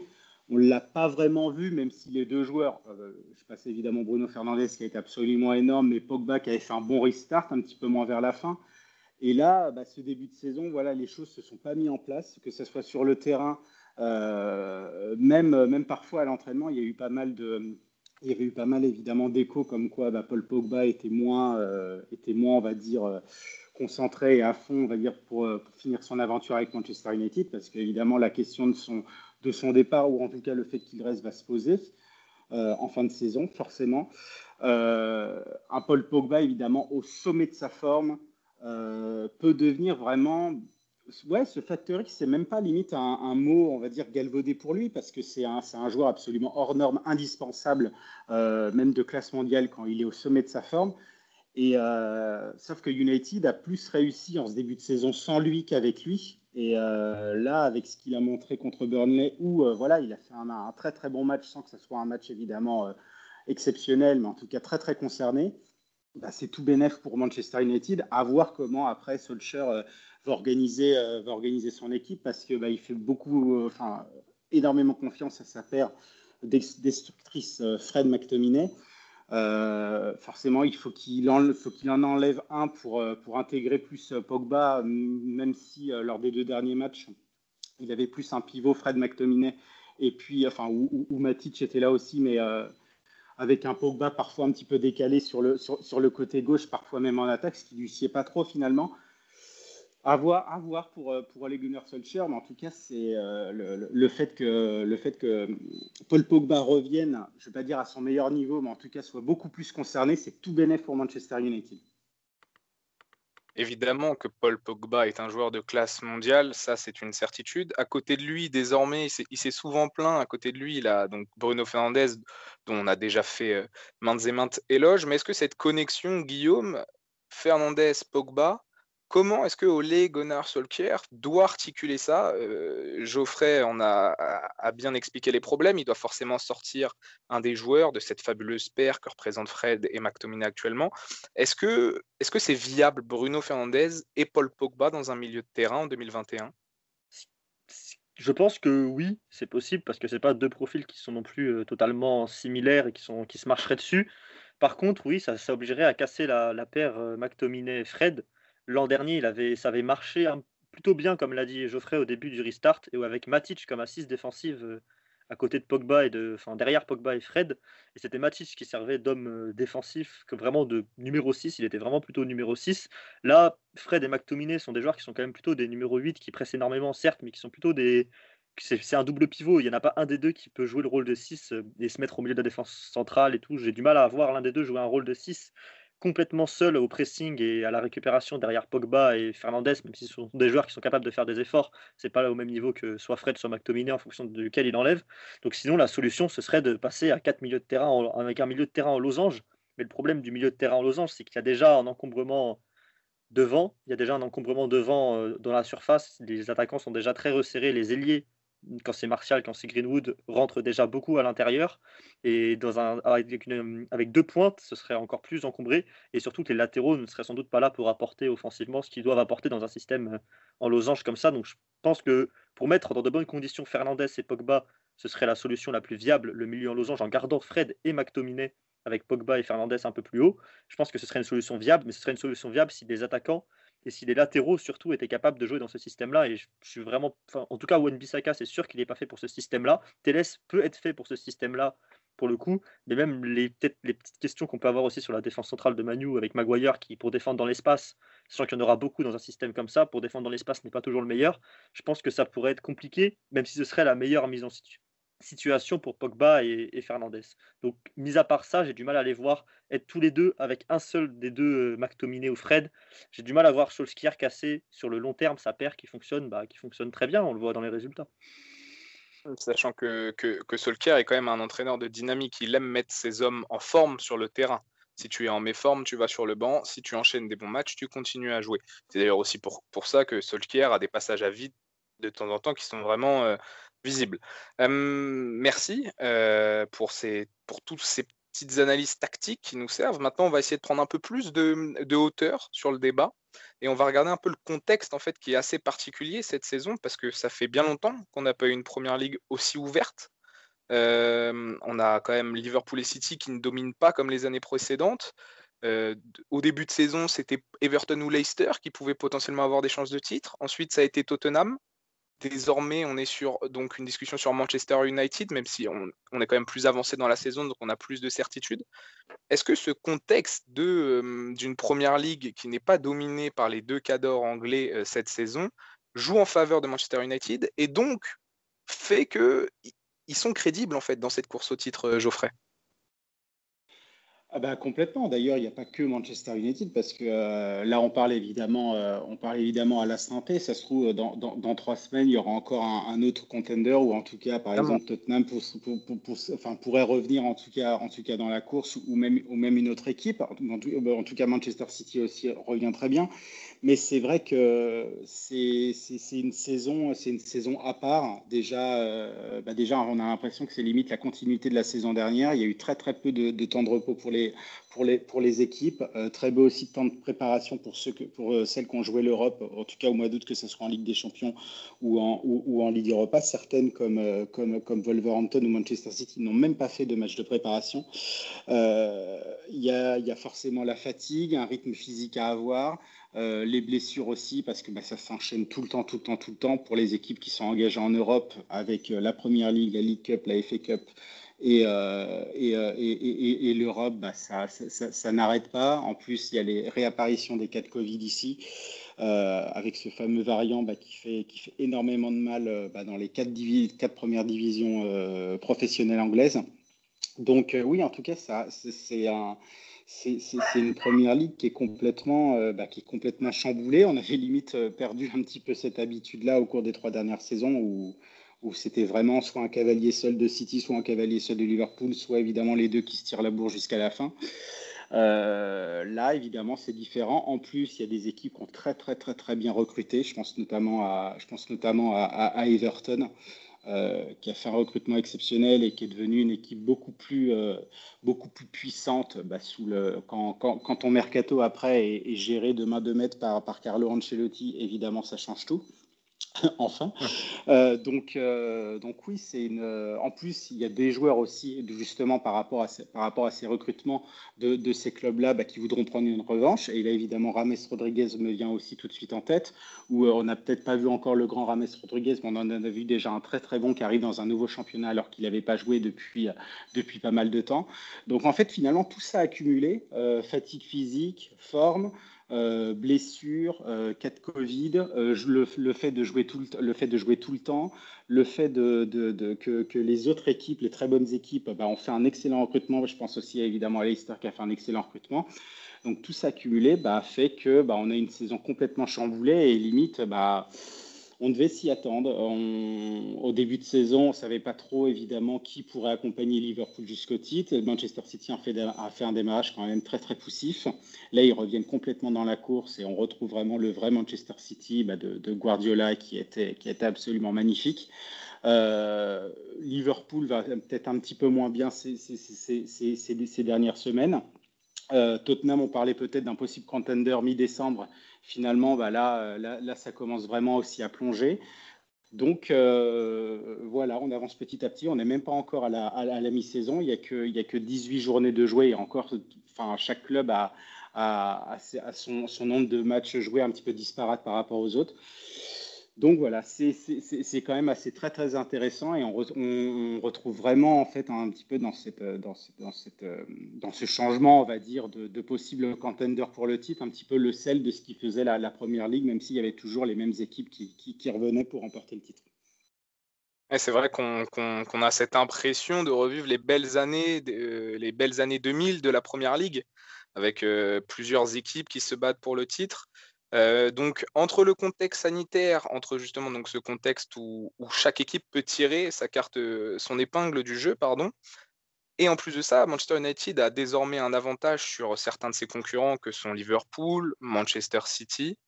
On ne l'a pas vraiment vu, même si les deux joueurs, euh, je passe évidemment Bruno Fernandez qui a été absolument énorme, mais Pogba qui avait fait un bon restart, un petit peu moins vers la fin. Et là, bah, ce début de saison, voilà, les choses ne se sont pas mises en place, que ce soit sur le terrain, euh, même, même parfois à l'entraînement, il y a eu pas mal de, il y avait eu pas mal évidemment d'échos comme quoi bah, Paul Pogba était moins, euh, était moins, on va dire, concentré et à fond, on va dire, pour, pour, finir son aventure avec Manchester United, parce qu'évidemment la question de son, de son départ, ou en tout cas le fait qu'il reste va se poser euh, en fin de saison, forcément. Euh, un Paul Pogba, évidemment, au sommet de sa forme, euh, peut devenir vraiment. Ouais, ce facteur X, c'est même pas limite un, mot, on va dire, galvaudé pour lui, parce que c'est un, un, joueur absolument hors norme, indispensable, même de classe mondiale quand il est au sommet de sa forme. Et sauf que United a plus réussi en ce début de saison sans lui qu'avec lui. Et euh, là, avec ce qu'il a montré contre Burnley, où euh, voilà, il a fait un, très très bon match sans que ce soit un match évidemment euh, exceptionnel, mais en tout cas très très concerné, bah, c'est tout bénéf pour Manchester United. À voir comment après Solskjaer va, organiser, va organiser son équipe parce qu'il bah, fait beaucoup, énormément confiance à sa paire destructrice Fred McTominay. Euh, forcément, il faut qu'il en, en, enlève un pour, euh, pour intégrer plus euh, Pogba, même si lors des deux derniers matchs, il avait plus un pivot, Fred McTominay, et puis, enfin, où, Matic était là aussi, mais avec un Pogba parfois un petit peu décalé sur le, sur, sur, le côté gauche, parfois même en attaque, ce qui lui sied pas trop finalement. À voir, pour, euh, pour aller Gunnar Solskjaer, mais en tout cas, c'est euh, le, fait que, que Paul Pogba revienne, je ne vais pas dire à son meilleur niveau, mais en tout cas soit beaucoup plus concerné, c'est tout bénéf pour Manchester United. Évidemment que Paul Pogba est un joueur de classe mondiale, ça c'est une certitude. À côté de lui, désormais, il s'est souvent plaint. À côté de lui, il a donc Bruno Fernandez, dont on a déjà fait euh, maintes et maintes éloges. Mais est-ce que cette connexion, Guillaume, Fernandez, Pogba, Comment est-ce que Ole Gunnar Solskjaer doit articuler ça? Euh, Geoffrey en a, bien expliqué les problèmes. Il doit forcément sortir un des joueurs de cette fabuleuse paire que représentent Fred et McTominay actuellement. Est-ce que c'est viable Bruno Fernandez et Paul Pogba dans un milieu de terrain en 2021 je pense que oui, c'est possible parce que ce pas deux profils qui sont non plus euh, totalement similaires et qui, sont, qui se marcheraient dessus. Par contre, oui, ça, ça obligerait à casser la, paire euh, McTominay-Fred L'an dernier, il avait, ça avait marché plutôt bien, comme l'a dit Geoffrey au début du restart, et avec Matic comme assise défensive euh, à côté de Pogba et de, enfin derrière Pogba et Fred. Et c'était Matic qui servait d'homme euh, défensif, que vraiment de numéro 6. Il était vraiment plutôt numéro 6. Là, Fred et McTominay sont des joueurs qui sont quand même plutôt des numéros 8 qui pressent énormément, certes, mais qui sont plutôt des. C'est un double pivot. Il n'y en a pas un des deux qui peut jouer le rôle de 6 euh, et se mettre au milieu de la défense centrale et tout. J'ai du mal à voir l'un des deux jouer un rôle de 6 complètement seul au pressing et à la récupération derrière Pogba et Fernandez, même si ce sont des joueurs qui sont capables de faire des efforts, c'est pas au même niveau que soit Fred, soit McTominay en fonction duquel il enlève. Donc sinon, la solution, ce serait de passer à quatre milieux de terrain avec un milieu de terrain en losange. Mais le problème du milieu de terrain en losange, c'est qu'il y a déjà un encombrement devant, il y a déjà un encombrement devant euh, dans la surface. Les attaquants sont déjà très resserrés, les ailiers quand c'est Martial, quand c'est Greenwood, rentre déjà beaucoup à l'intérieur. Et dans un, avec, deux pointes, ce serait encore plus encombré. Et surtout les latéraux ne seraient sans doute pas là pour apporter offensivement ce qu'ils doivent apporter dans un système euh, en losange comme ça. Donc je pense que pour mettre dans de bonnes conditions Fernandez et Pogba, ce serait la solution la plus viable, le milieu en losange, en gardant Fred et McTominay avec Pogba et Fernandez un peu plus haut. Je pense que ce serait une solution viable, mais ce serait une solution viable si les attaquants et si les latéraux surtout étaient capables de jouer dans ce système-là. Et je, suis vraiment, en tout cas, Wen Bissaka, c'est sûr qu'il n'est pas fait pour ce système-là. Teles peut être fait pour ce système-là pour le coup, mais même les, les petites questions qu'on peut avoir aussi sur la défense centrale de Manu avec Maguire qui, pour défendre dans l'espace, sachant qu'il y en aura beaucoup dans un système comme ça, pour défendre dans l'espace n'est pas toujours le meilleur, je pense que ça pourrait être compliqué, même si ce serait la meilleure mise en situation situation pour Pogba et, Fernandez. Donc, mis à part ça, j'ai du mal à les voir être tous les deux avec un seul des deux, euh, McTominay ou Fred. J'ai du mal à voir Solskjaer casser sur le long terme sa paire qui fonctionne, bah, qui fonctionne très bien, on le voit dans les résultats. Sachant que, que, que Solskjaer est quand même un entraîneur de dynamique, il aime mettre ses hommes en forme sur le terrain. Si tu es en méforme, tu vas sur le banc. Si tu enchaînes des bons matchs, tu continues à jouer. C'est d'ailleurs aussi pour, pour ça que Solskjaer a des passages à vide de temps en temps qui sont vraiment euh, visible. merci pour, ces, pour toutes ces petites analyses tactiques qui nous servent. Maintenant, on va essayer de prendre un peu plus de, hauteur sur le débat et on va regarder un peu le contexte en fait qui est assez particulier cette saison parce que ça fait bien longtemps qu'on n'a pas eu une première ligue aussi ouverte. on a quand même Liverpool et City qui ne dominent pas comme les années précédentes. au début de saison, c'était Everton ou Leicester qui pouvaient potentiellement avoir des chances de titre. Ensuite, ça a été Tottenham. Désormais, on est sur donc une discussion sur Manchester United, même si on, est quand même plus avancé dans la saison, donc on a plus de certitude. Est-ce que ce contexte d'une première ligue qui n'est pas dominée par les deux cadors anglais euh, cette saison joue en faveur de Manchester United et donc fait qu'ils sont crédibles en fait dans cette course au titre, euh, Geoffrey? Ah bah, complètement. D'ailleurs, il n'y a pas que Manchester United parce que euh, là, on parle évidemment, euh, on parle évidemment à la santé. Ça se trouve dans, dans, trois semaines, il y aura encore un, autre contender ou en tout cas, par exemple, Tottenham pour, pour, enfin, pourrait revenir en tout cas, en tout cas dans la course ou même, ou même une autre équipe. En tout, en tout cas, Manchester City aussi revient très bien. Mais c'est vrai que c'est une saison, c'est une saison à part. Déjà, euh, bah déjà, on a l'impression que c'est limite la continuité de la saison dernière. Il y a eu très très peu de, temps de repos pour les pour les, pour les équipes. Euh, très beau aussi de temps de préparation pour, ceux que, pour euh, celles qui ont joué l'Europe, en tout cas au mois d'août, que ce soit en Ligue des Champions ou en, ou, en Ligue Europa. Certaines, comme, comme, comme Wolverhampton ou Manchester City, n'ont même pas fait de match de préparation. Il y, a, y, a, forcément la fatigue, un rythme physique à avoir. Les blessures aussi, parce que bah, ça s'enchaîne tout le temps, tout le temps, tout le temps pour les équipes qui sont engagées en Europe avec la Première Ligue, la League Cup, la FA Cup et, euh, euh, et, et, et l'Europe, bah, ça, ça, n'arrête pas. En plus, il y a les réapparitions des cas de Covid ici, euh, avec ce fameux variant bah, qui, fait, qui fait énormément de mal bah, dans les quatre, quatre premières divisions professionnelles anglaises. Donc oui, en tout cas, c'est un c'est une première ligue qui est complètement, bah, qui est complètement chamboulée. On avait limite perdu un petit peu cette habitude-là au cours des trois dernières saisons où, où c'était vraiment soit un cavalier seul de City, soit un cavalier seul de Liverpool, soit évidemment les deux qui se tirent la bourre jusqu'à la fin. Euh, là, évidemment, c'est différent. En plus, il y a des équipes qui ont très, très, très, très bien recruté. Je pense notamment à, je pense notamment à, Everton, euh, qui a fait un recrutement exceptionnel et qui est devenue une équipe beaucoup plus, euh, beaucoup plus puissante bah, sous le, quand, quand, quand, ton mercato après est, géré de main de maître par, par Carlo Ancelotti. Évidemment, ça change tout. <laughs> enfin. Euh, donc, euh, donc oui, c'est une. Euh, en plus, il y a des joueurs aussi, justement par rapport à ces, par rapport à ces recrutements de, de ces clubs-là, bah, qui voudront prendre une revanche. Et là, évidemment, Rames Rodriguez me vient aussi tout de suite en tête, où on n'a peut-être pas vu encore le grand Rames Rodriguez, mais on en a vu déjà un très très bon qui arrive dans un nouveau championnat alors qu'il n'avait pas joué depuis depuis pas mal de temps. Donc en fait, finalement, tout ça accumulé, fatigue physique, forme. Euh, blessure, euh, cas de Covid, euh, le, fait de jouer tout le, le, fait de jouer tout le temps, le fait de, que, les autres équipes, les très bonnes équipes, bah, ont fait un excellent recrutement. Je pense aussi évidemment à Leicester qui a fait un excellent recrutement. Donc tout ça cumulé bah, fait que bah, on a une saison complètement chamboulée et limite bah, on devait s'y attendre. au début de saison, on ne savait pas trop évidemment qui pourrait accompagner Liverpool jusqu'au titre. Manchester City a fait, un démarrage quand même très très poussif. Là, ils reviennent complètement dans la course et on retrouve vraiment le vrai Manchester City bah, de, Guardiola qui était, qui était absolument magnifique. Euh, Liverpool va peut-être un petit peu moins bien ces, ces, dernières semaines. Euh, Tottenham, on parlait peut-être d'un possible contender mi-décembre finalement, bah euh, là, ça commence vraiment aussi à plonger. Donc euh, voilà, on avance petit à petit. On n'est même pas encore à la, mi-saison. Il n'y a, que, a que 18 journées de jouer et encore, enfin, chaque club a, a, a son, son, nombre de matchs joués un petit peu disparate par rapport aux autres. Donc voilà, c'est quand même assez très très intéressant et on, retrouve vraiment en fait un petit peu dans, cette, dans, cette, dans ce changement, on va dire, de, possibles contenders pour le titre, un petit peu le sel de ce qui faisait la, première ligue, même s'il y avait toujours les mêmes équipes qui, qui, revenaient pour remporter le titre. c'est vrai qu'on a cette impression de revivre les belles années, euh, les belles années 2000 de la première ligue, avec euh, plusieurs équipes qui se battent pour le titre. Euh, donc entre le contexte sanitaire, entre justement donc ce contexte où, chaque équipe peut tirer sa carte, euh, son épingle du jeu, pardon, et en plus de ça, Manchester United a désormais un avantage sur certains de ses concurrents que sont Liverpool, Manchester City,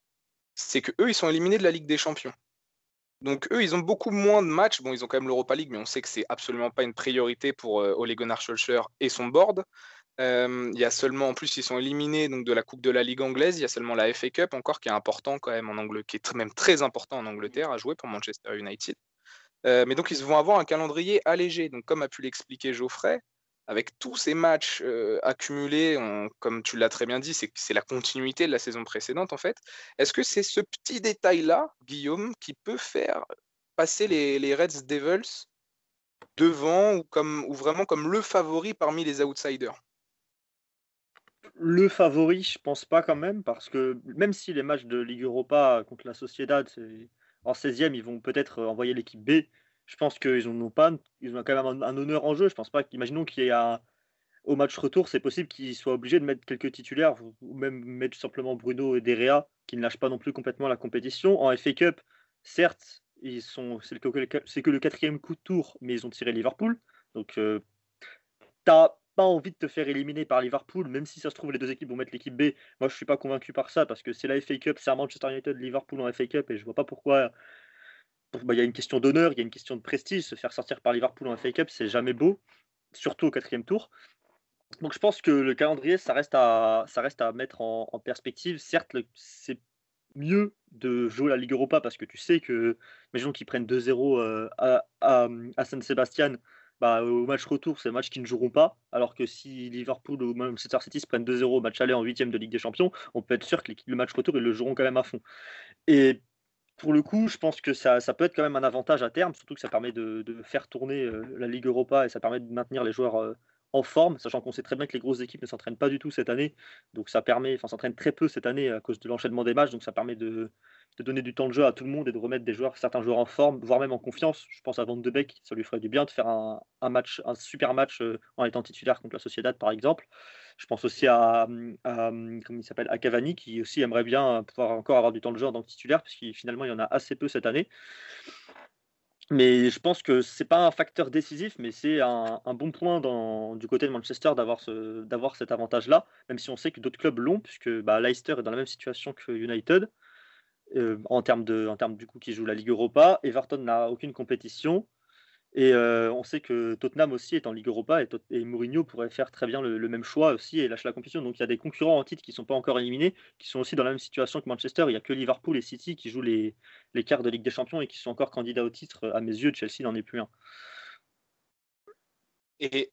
c'est que eux ils sont éliminés de la Ligue des Champions. Donc eux, ils ont beaucoup moins de matchs. Bon, ils ont quand même l'Europa League, mais on sait que c'est absolument pas une priorité pour euh, Ole Gunnar Solskjaer et son board. Euh, il y a seulement, en plus, ils sont éliminés donc, de la Coupe de la Ligue anglaise. Il y a seulement la FA Cup encore qui est important quand même en Angleterre, qui est même très important en Angleterre à jouer pour Manchester United. Euh, mais donc, ils vont avoir un calendrier allégé. Donc, comme a pu l'expliquer Geoffrey, avec tous ces matchs euh, accumulés, comme tu l'as très bien dit, c'est la continuité de la saison précédente en fait. Est-ce que c'est ce petit détail-là, Guillaume, qui peut faire passer les, les Reds Devils devant ou, comme, ou vraiment comme le favori parmi les outsiders? Le favori, je pense pas quand même, parce que même si les matchs de Ligue Europa contre la Sociedad, en 16e, ils vont peut-être envoyer l'équipe B, je pense qu'ils ont ont quand même un, honneur en jeu. Je pense pas qu'imaginons qu'il y ait un, au match retour, c'est possible qu'ils soient obligés de mettre quelques titulaires ou même mettre simplement Bruno et Derea qui ne lâchent pas non plus complètement la compétition. En FA Cup, certes, ils sont, c'est que, le quatrième coup de tour, mais ils ont tiré Liverpool. Donc, euh, tu as envie de te faire éliminer par Liverpool, même si ça se trouve les deux équipes vont mettre l'équipe B. Moi, je suis pas convaincu par ça parce que c'est la FA Cup, c'est Manchester United, Liverpool en FA Cup et je vois pas pourquoi. Bah, il y a une question d'honneur, il y a une question de prestige. Se faire sortir par Liverpool en FA Cup, c'est jamais beau, surtout au quatrième tour. Donc je pense que le calendrier, ça reste à, ça reste à mettre en, perspective. Certes, c'est mieux de jouer la Ligue Europa parce que tu sais que, imaginons qu'ils prennent 2-0 euh, à, à, à San Sebastian bah, au match retour, c'est un match qui ne joueront pas. Alors que si Liverpool ou Manchester City se prennent 2-0 au match aller en huitième de Ligue des Champions, on peut être sûr que le match retour, ils le joueront quand même à fond. Et pour le coup, je pense que ça, peut être quand même un avantage à terme, surtout que ça permet de, faire tourner euh, la Ligue Europa et ça permet de maintenir les joueurs euh, en forme, sachant qu'on sait très bien que les grosses équipes ne s'entraînent pas du tout cette année. Donc ça permet, enfin s'entraînent très peu cette année à cause de l'enchaînement des matchs, donc ça permet de, de donner du temps de jeu à tout le monde et de remettre des joueurs, certains joueurs en forme, voire même en confiance. Je pense à Van de Beek, ça lui ferait du bien de faire un, match, un super match euh, en étant titulaire contre la Sociedad, par exemple. Je pense aussi à, il s'appelle, à Cavani, qui aussi aimerait bien pouvoir encore avoir du temps de jeu en tant que titulaire, parce qu'il finalement il y en a assez peu cette année. Mais je pense que c'est pas un facteur décisif, mais c'est un, bon point du côté de Manchester d'avoir ce, cet avantage-là, même si on sait que d'autres clubs l'ont, puisque bah, Leicester est dans la même situation que United. Euh, en termes de, en termes du coup qui joue la Ligue Europa. Everton n'a aucune compétition. Et on sait que Tottenham aussi est en Ligue Europa et, Mourinho pourrait faire très bien le, même choix aussi et lâcher la compétition. Donc il y a des concurrents en titre qui ne sont pas encore éliminés, qui sont aussi dans la même situation que Manchester. Il n'y a que Liverpool et City qui jouent les, les quarts de Ligue des Champions et qui sont encore candidats au titre. À mes yeux, Chelsea n'en est plus un. Et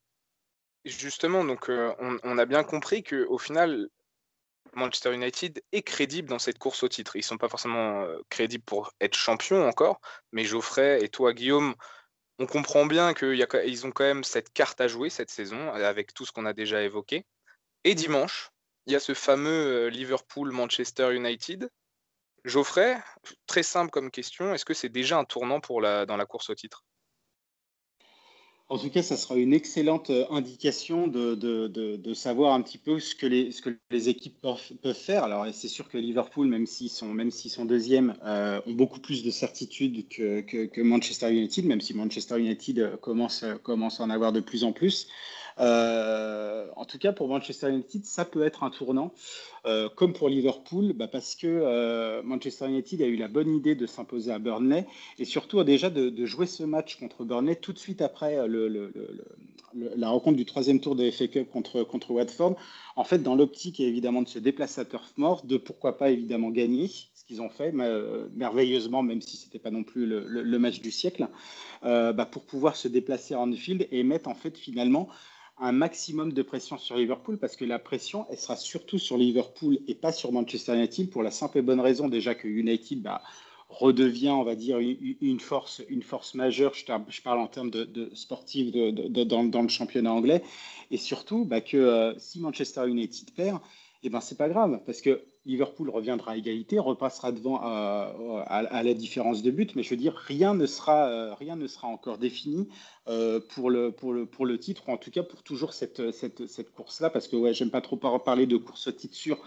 justement, donc on, on, a bien compris qu'au final, Manchester United est crédible dans cette course au titre. Ils ne sont pas forcément crédibles pour être champions encore, mais Geoffrey et toi, Guillaume, on comprend bien qu'ils ont quand même cette carte à jouer cette saison, avec tout ce qu'on a déjà évoqué. Et dimanche, il y a ce fameux Liverpool-Manchester United. Geoffrey, très simple comme question, est-ce que c'est déjà un tournant dans la course au titre? En tout cas, ça sera une excellente euh, indication de, de, savoir un petit peu ce que les, ce que les équipes peuvent, faire. Alors, c'est sûr que Liverpool, même s'ils sont, même s'ils sont deuxièmes, euh, ont beaucoup plus de certitude que, que, Manchester United, même si Manchester United euh, commence, commence à en avoir de plus en plus. Euh, en tout cas, pour Manchester United, ça peut être un tournant, euh, comme pour Liverpool, bah, parce que euh, Manchester United a eu la bonne idée de s'imposer à Burnley et surtout déjà de, jouer ce match contre Burnley tout de suite après la rencontre du troisième tour de FA Cup contre, contre Watford. En fait, dans l'optique évidemment de se déplacer à Turf Moor, de pourquoi pas évidemment gagner, ce qu'ils ont fait merveilleusement, même si c'était pas non plus le, match du siècle, bah, pour pouvoir se déplacer à Anfield et mettre en fait finalement un maximum de pression sur Liverpool parce que la pression, elle sera surtout sur Liverpool et pas sur Manchester United pour la simple et bonne raison déjà que United bah, redevient, on va dire, une force, une force majeure. Je, parle en termes de, de dans, le championnat anglais et surtout bah, que euh, si Manchester United perd, eh ben c'est pas grave parce que Liverpool reviendra à égalité, repassera devant euh, à, la différence de but, mais je veux dire rien ne sera euh, rien ne sera encore défini euh, pour le pour le pour le titre ou en tout cas pour toujours cette cette, cette course là parce que ouais j'aime pas trop parler de course au titre sûr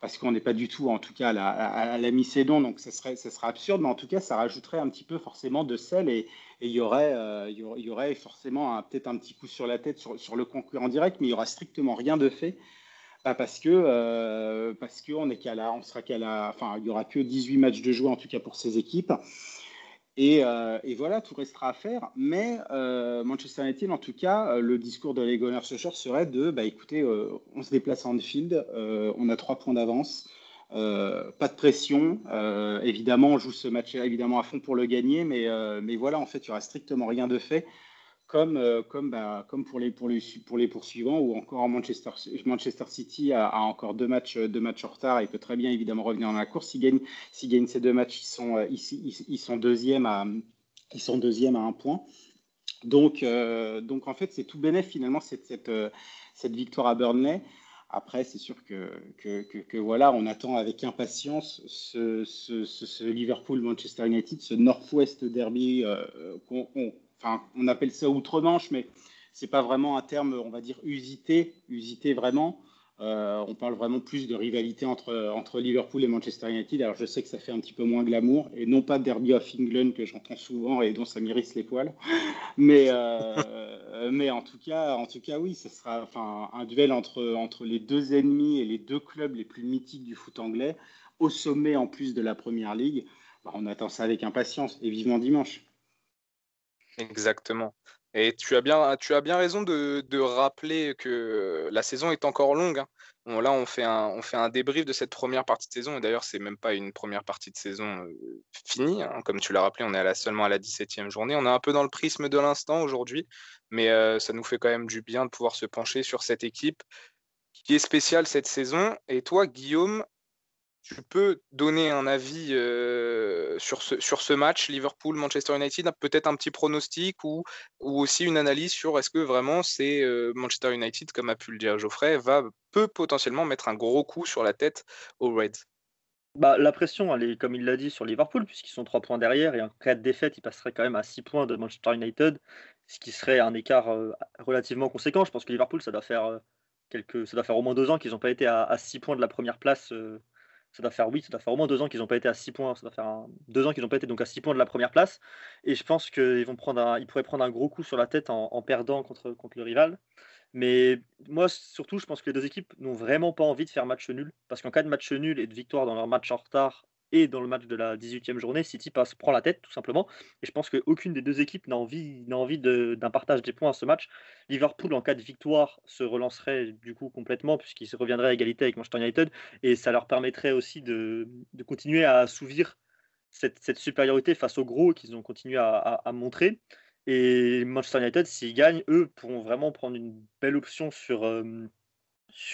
parce qu'on n'est pas du tout en tout cas à la, à, la mi-saison donc ça serait ça serait absurde mais en tout cas ça rajouterait un petit peu forcément de sel et il y aurait il y aurait forcément peut-être un petit coup sur la tête sur, sur le concurrent direct mais il y aura strictement rien de fait bah, parce que euh, parce qu'on est qu'à la, on sera qu'à la, enfin il y aura que 18 matchs de jouer en tout cas pour ces équipes. Et, euh, et voilà, tout restera à faire. Mais euh, Manchester United, en tout cas, le discours de les Gunners serait de, bah écoutez, on se déplace en field, on a trois points d'avance. pas de pression. évidemment, on joue ce match évidemment à fond pour le gagner, mais, mais voilà, en fait, il n'y aura strictement rien de fait comme, euh, bah, pour, les, pour, les, pour les poursuivants, ou encore Manchester, City a, encore deux matchs, deux matchs en retard, il peut très bien évidemment revenir dans la course. S'il gagne, gagne ces deux matchs, ils sont, euh, ils, ils, sont deuxième à, un point. Donc, euh, en fait, c'est tout bénéf finalement cette, victoire à Burnley. Après, c'est sûr que, voilà, on attend avec impatience ce, ce, ce, Liverpool-Manchester United, ce Northwest Derby qu'on enfin, on appelle ça outre-Manche, mais c'est pas vraiment un terme, on va dire, usité, usité vraiment. Euh, on parle vraiment plus de rivalité entre, entre Liverpool et Manchester United. Alors je sais que ça fait un petit peu moins glamour et non pas Derby of England que j'entends souvent et dont ça m'irrisse les poils. Mais, euh, mais en tout cas, en tout cas, oui, ce sera enfin un duel entre, entre les deux ennemis et les deux clubs les plus mythiques du foot anglais, au sommet en plus de la Première Ligue. Bah, on attend ça avec impatience et vivement dimanche. Exactement. Et tu as bien, tu as bien raison de, rappeler que la saison est encore longue. Hein. là, on fait, un, on fait un débrief de cette première partie de saison. Et d'ailleurs, c'est même pas une première partie de saison euh, finie. Hein. Comme tu l'as rappelé, on est à seulement à la 17e journée. On est un peu dans le prisme de l'instant aujourd'hui. Mais euh, ça nous fait quand même du bien de pouvoir se pencher sur cette équipe qui est spéciale cette saison. Et toi, Guillaume, tu peux donner un avis euh, sur, ce, sur ce match Liverpool-Manchester United, peut-être un petit pronostic ou, ou aussi une analyse sur est-ce que vraiment c'est euh, Manchester United, comme a pu le dire Geoffrey, va peut potentiellement mettre un gros coup sur la tête aux Reds? Bah, la pression, elle est, comme il l'a dit, sur Liverpool, puisqu'ils sont trois points derrière, et en cas de défaite, ils passeraient quand même à 6 points de Manchester United, ce qui serait un écart euh, relativement conséquent. Je pense que Liverpool, ça doit faire, quelques, ça doit faire au moins deux ans qu'ils n'ont pas été à, 6 points de la première place ça doit faire oui, ça doit faire au moins deux ans qu'ils n'ont pas été à 6 points. Ça deux ans qu'ils n'ont pas été donc à 6 points de la première place. Et je pense qu'ils pourraient prendre un gros coup sur la tête en, perdant contre le rival. Mais moi, surtout, je pense que les deux équipes n'ont vraiment pas envie de faire match nul. Parce qu'en cas de match nul et de victoire dans leur match en retard, et dans le match de la 18e journée, City passe, prend la tête tout simplement. Et je pense qu'aucune des deux équipes n'a envie, n'a envie d'un partage des points à ce match. Liverpool, en cas de victoire, se relancerait du coup complètement puisqu'il reviendrait à égalité avec Manchester United et ça leur permettrait aussi de, continuer à assouvir cette, supériorité face aux gros qu'ils ont continué à, montrer. Et Manchester United, s'ils gagnent, eux pourront vraiment prendre une belle option sur, euh,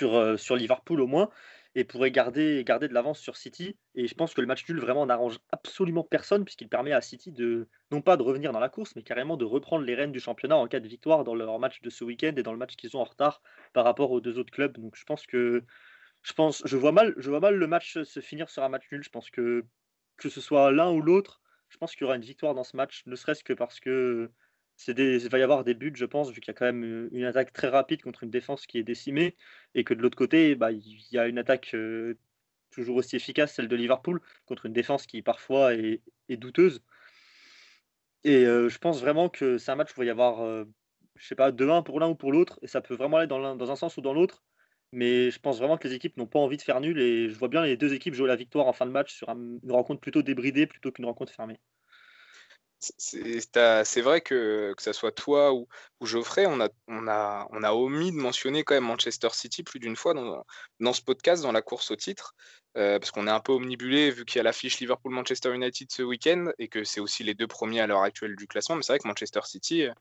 euh, sur Liverpool au moins et pourrait garder, garder de l'avance sur City. Et je pense que le match nul vraiment n'arrange absolument personne puisqu'il permet à City de, non pas de revenir dans la course, mais carrément de reprendre les rênes du championnat en cas de victoire dans leur match de ce week-end et dans le match qu'ils ont en retard par rapport aux deux autres clubs. Donc je pense que je pense, je vois mal, je vois mal le match se finir sur un match nul. Je pense que que ce soit l'un ou l'autre, je pense qu'il y aura une victoire dans ce match, ne serait-ce que parce que il va y avoir des buts, je pense, vu qu'il y a quand même euh, une attaque très rapide contre une défense qui est décimée, et que de l'autre côté, bah, il y a une attaque euh, toujours aussi efficace, celle de Liverpool, contre une défense qui parfois est, douteuse. Et euh, je pense vraiment que c'est un match où il va y avoir, je sais pas, 2-1 pour l'un ou pour l'autre, et ça peut vraiment aller dans, dans un sens ou dans l'autre. Mais je pense vraiment que les équipes n'ont pas envie de faire nul, et je vois bien les deux équipes jouer la victoire en fin de match sur une rencontre plutôt débridée plutôt qu'une rencontre fermée c'est vrai que, que ce soit toi ou, Geoffrey, on a, omis de mentionner quand même Manchester City plus d'une fois dans, ce podcast, dans la course au titre, euh, parce qu'on est un peu omnibulé vu qu'il y a l'affiche Liverpool-Manchester United ce week-end et que c'est aussi les deux premiers à l'heure actuelle du classement. Mais c'est vrai que Manchester City euh,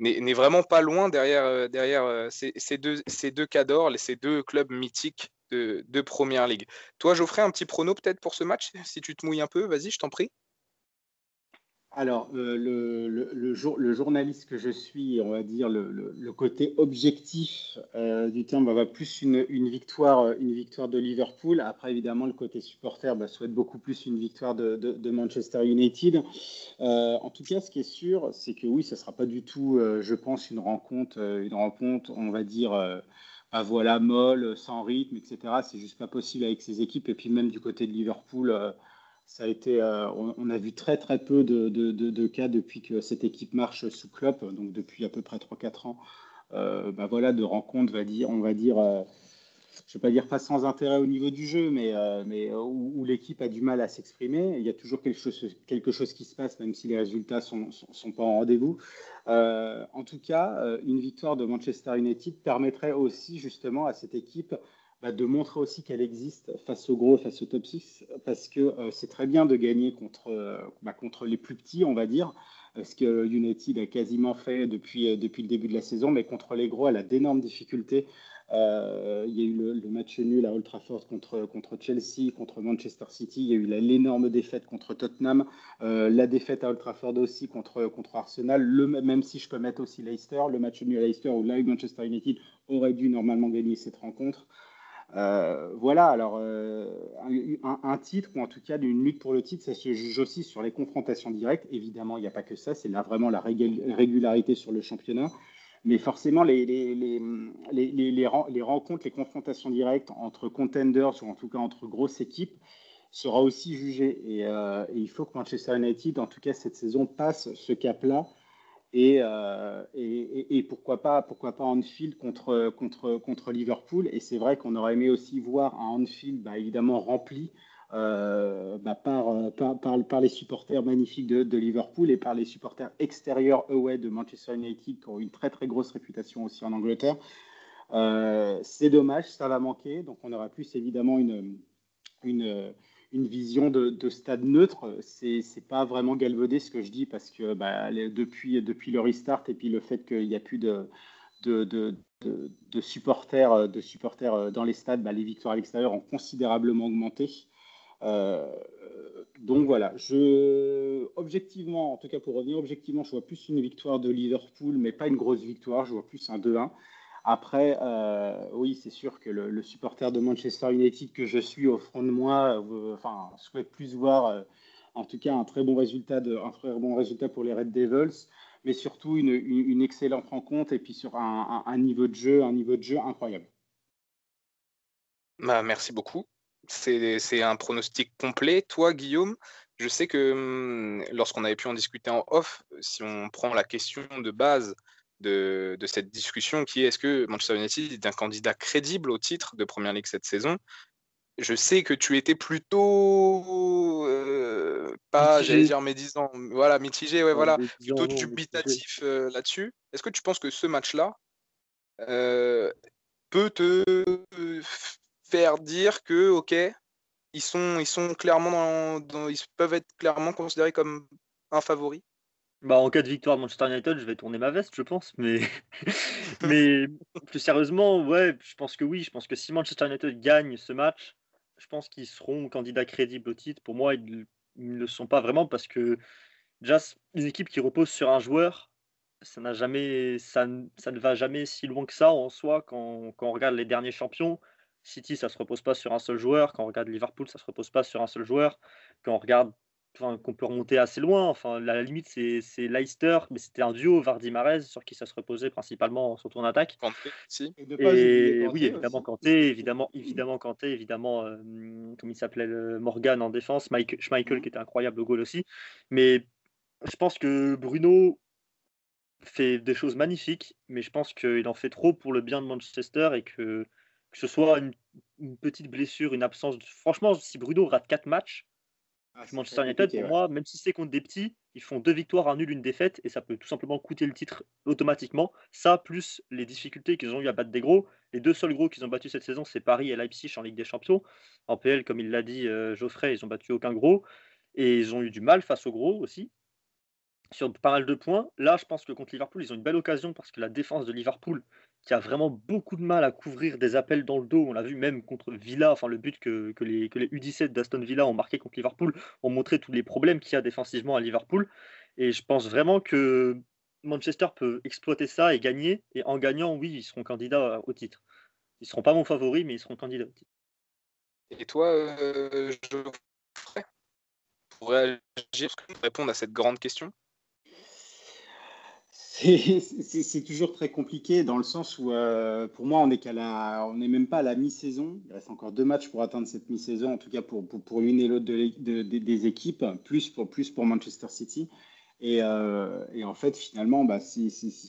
n'est vraiment pas loin derrière, euh, ces, deux, ces cadors, ces deux clubs mythiques de, de Première Ligue. Toi, Geoffrey, un petit prono peut-être pour ce match, si tu te mouilles un peu, vas-y, je t'en prie. Alors, euh, le, journaliste que je suis, on va dire le, côté objectif euh, du terme, va plus une, victoire, une victoire de Liverpool. Après, évidemment, le côté supporter bah, souhaite beaucoup plus une victoire de, Manchester United. Euh, en tout cas, ce qui est sûr, c'est que oui, ce ne sera pas du tout, je pense, une rencontre, une rencontre, on va dire. à voilà, molle, sans rythme, etc. C'est juste pas possible avec ces équipes. Et puis même du côté de Liverpool, ça a été, euh, on, a vu très très peu de, cas depuis que cette équipe marche sous Klopp, donc depuis à peu près 3-4 ans. Euh, bah voilà, de rencontres, va dire, on va dire, euh, je ne vais pas dire pas sans intérêt au niveau du jeu, mais, mais où, l'équipe a du mal à s'exprimer. Il y a toujours quelque chose, quelque chose qui se passe, même si les résultats ne sont, sont, pas en rendez-vous. en tout cas, une victoire de Manchester United permettrait aussi justement à cette équipe bah, de montrer aussi qu'elle existe face aux gros, face aux top 6, parce que euh, c'est très bien de gagner contre, euh, bah, contre les plus petits, on va dire, ce que United a quasiment fait depuis, euh, depuis le début de la saison, mais contre les gros, elle a d'énormes difficultés. il y a eu le, match nul à Old Trafford contre, contre Chelsea, contre Manchester City. Il y a eu l'énorme défaite contre Tottenham, la défaite à Old Trafford aussi contre, contre Arsenal. Même si je peux mettre aussi Leicester, le match nul à Leicester où là, Manchester United aurait dû normalement gagner cette rencontre. Euh, voilà, alors euh, un, titre, ou en tout cas d'une lutte pour le titre, ça se juge aussi sur les confrontations directes. Évidemment, il n'y a pas que ça, c'est là vraiment la régularité sur le championnat. Mais forcément, les, rencontres, les confrontations directes entre contenders, ou en tout cas entre grosses équipes, sera aussi jugée. Et, euh, et il faut que Manchester United, en tout cas cette saison, passe ce cap-là euh, et, et, pourquoi pas pourquoi pas Anfield contre, contre, contre Liverpool. Et c'est vrai qu'on aurait aimé aussi voir un Anfield bah, évidemment rempli euh, bah, par, par, par, les supporters magnifiques de, de, Liverpool et par les supporters extérieurs away de Manchester United qui ont une très très grosse réputation aussi en Angleterre. Euh, c'est dommage, ça va manquer. Donc on aura plus évidemment une, une une vision de, stade neutre. C'est n'est pas vraiment galvaudé ce que je dis parce que bah, depuis, le restart et puis le fait qu'il n'y a plus de, supporters, de supporters dans les stades, bah, les victoires à l'extérieur ont considérablement augmenté. Euh, donc voilà, je, objectivement, en tout cas pour revenir objectivement, je vois plus une victoire de Liverpool, mais pas une grosse victoire, je vois plus un 2-1. Après, euh, oui, c'est sûr que le, supporter de Manchester United que je suis au front de moi, euh, enfin, souhaite plus voir, euh, en tout cas, un très bon résultat, un très bon résultat pour les Red Devils, mais surtout une, une, excellente rencontre et puis sur un, niveau de jeu, un niveau de jeu incroyable. Bah, merci beaucoup. C'est un pronostic complet. Toi, Guillaume, je sais que hum, lorsqu'on avait pu en discuter en off, si on prend la question de base de, cette discussion qui est est-ce que Manchester United est un candidat crédible au titre de Première Ligue cette saison? Je sais que tu étais plutôt pas, j'allais dire médisant, voilà, mitigé, ouais, voilà, plutôt dubitatif là-dessus. Est-ce que tu penses que ce match-là peut te faire dire que, ok, ils sont, ils sont clairement dans, ils peuvent être clairement considérés comme un favori? Bah, en cas de victoire de Manchester United, je vais tourner ma veste, je pense. Mais, <laughs> mais plus sérieusement, ouais, je pense que oui. Je pense que si Manchester United gagne ce match, je pense qu'ils seront candidats crédibles au titre. Pour moi, ils, ne le sont pas vraiment parce que déjà, une équipe qui repose sur un joueur, ça, n'a jamais, ça, ça, ne va jamais si loin que ça en soi quand, quand on regarde les derniers champions. City, ça se repose pas sur un seul joueur. Quand on regarde Liverpool, ça se repose pas sur un seul joueur. Quand on regarde, enfin, qu'on peut remonter assez loin. Enfin, la limite, c'est, Leicester, mais c'était un duo Vardy-Marez sur qui ça se reposait principalement sur ton attaque. Kanté, si. Et, oui, évidemment Kanté, évidemment, évidemment Kanté, évidemment, euh, comme il s'appelait Morgan en défense, Mike, Schmeichel qui était incroyable au goal aussi. Mais je pense que Bruno fait des choses magnifiques, mais je pense qu'il en fait trop pour le bien de Manchester et que que ce soit une, petite blessure, une absence. Franchement, si Bruno rate 4 matchs, ah, Manchester United, pour moi, même si c'est contre des petits, ils font deux victoires, un nul, une défaite, et ça peut tout simplement coûter le titre automatiquement. Ça, plus les difficultés qu'ils ont eu à battre des gros. Les deux seuls gros qu'ils ont battus cette saison, c'est Paris et Leipzig en Ligue des Champions. En PL, comme il l'a dit euh, Geoffrey, ils ont battu aucun gros. Et ils ont eu du mal face aux gros aussi, sur pas mal de points. Là, je pense que contre Liverpool, ils ont une belle occasion parce que la défense de Liverpool, qui a vraiment beaucoup de mal à couvrir des appels dans le dos. On l'a vu même contre Villa, enfin le but que, les, que les U17 d'Aston Villa ont marqué contre Liverpool ont montré tous les problèmes qu'il y a défensivement à Liverpool. Et je pense vraiment que Manchester peut exploiter ça et gagner. Et en gagnant, oui, ils seront candidats au titre. Ils ne seront pas mon favori, mais ils seront candidats au titre. Et toi, euh, Geoffrey, pour réagir, répondre à cette grande question? C'est toujours très compliqué dans le sens où, euh, pour moi, on n'est même pas à la mi-saison. Il reste encore deux matchs pour atteindre cette mi-saison, en tout cas pour, pour, l'une et l'autre des équipes, plus pour, plus pour Manchester City. Et, euh, et en fait, finalement, bah,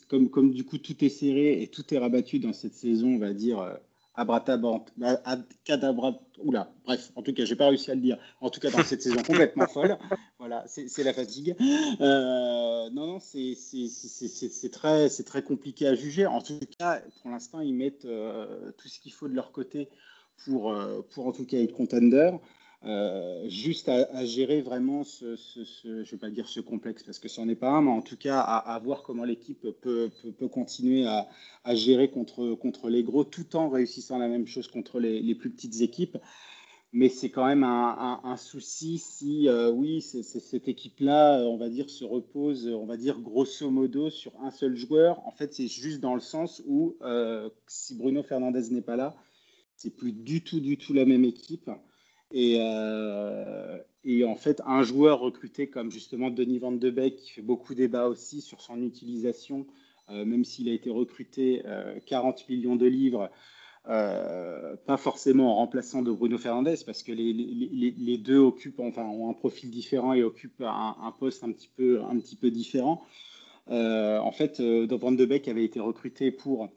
comme, comme du coup tout est serré et tout est rabattu dans cette saison, on va dire, euh, cadabra, oula, bref, en tout cas, j'ai pas réussi à le dire. En tout cas, dans cette saison complètement folle. Voilà, c'est la fatigue. Euh, non, non, c'est très, très compliqué à juger. En tout cas, pour l'instant, ils mettent euh, tout ce qu'il faut de leur côté pour, euh, pour en tout cas être contender. Euh, juste à, gérer vraiment ce, je vais pas dire ce complexe parce que ce n'en est pas un, mais en tout cas à, voir comment l'équipe peut, peut, continuer à, gérer contre, contre les gros tout en réussissant la même chose contre les, plus petites équipes. Mais c'est quand même un, souci si, euh, oui, cette équipe-là, on va dire, se repose, on va dire, grosso modo, sur un seul joueur. En fait, c'est juste dans le sens où, euh, si Bruno Fernandez n'est pas là, c'est plus du tout, du tout la même équipe. Euh, et, en fait, un joueur recruté comme justement Denis Van de Beek, qui fait beaucoup débat aussi sur son utilisation, euh, même s'il a été recruté 40 euh, millions de livres, pas forcément en remplaçant de Bruno Fernandez, parce que les, deux occupent, enfin, ont un profil différent et occupent un, poste un petit peu, un petit peu différent. en fait, Van de Beek avait été recruté pour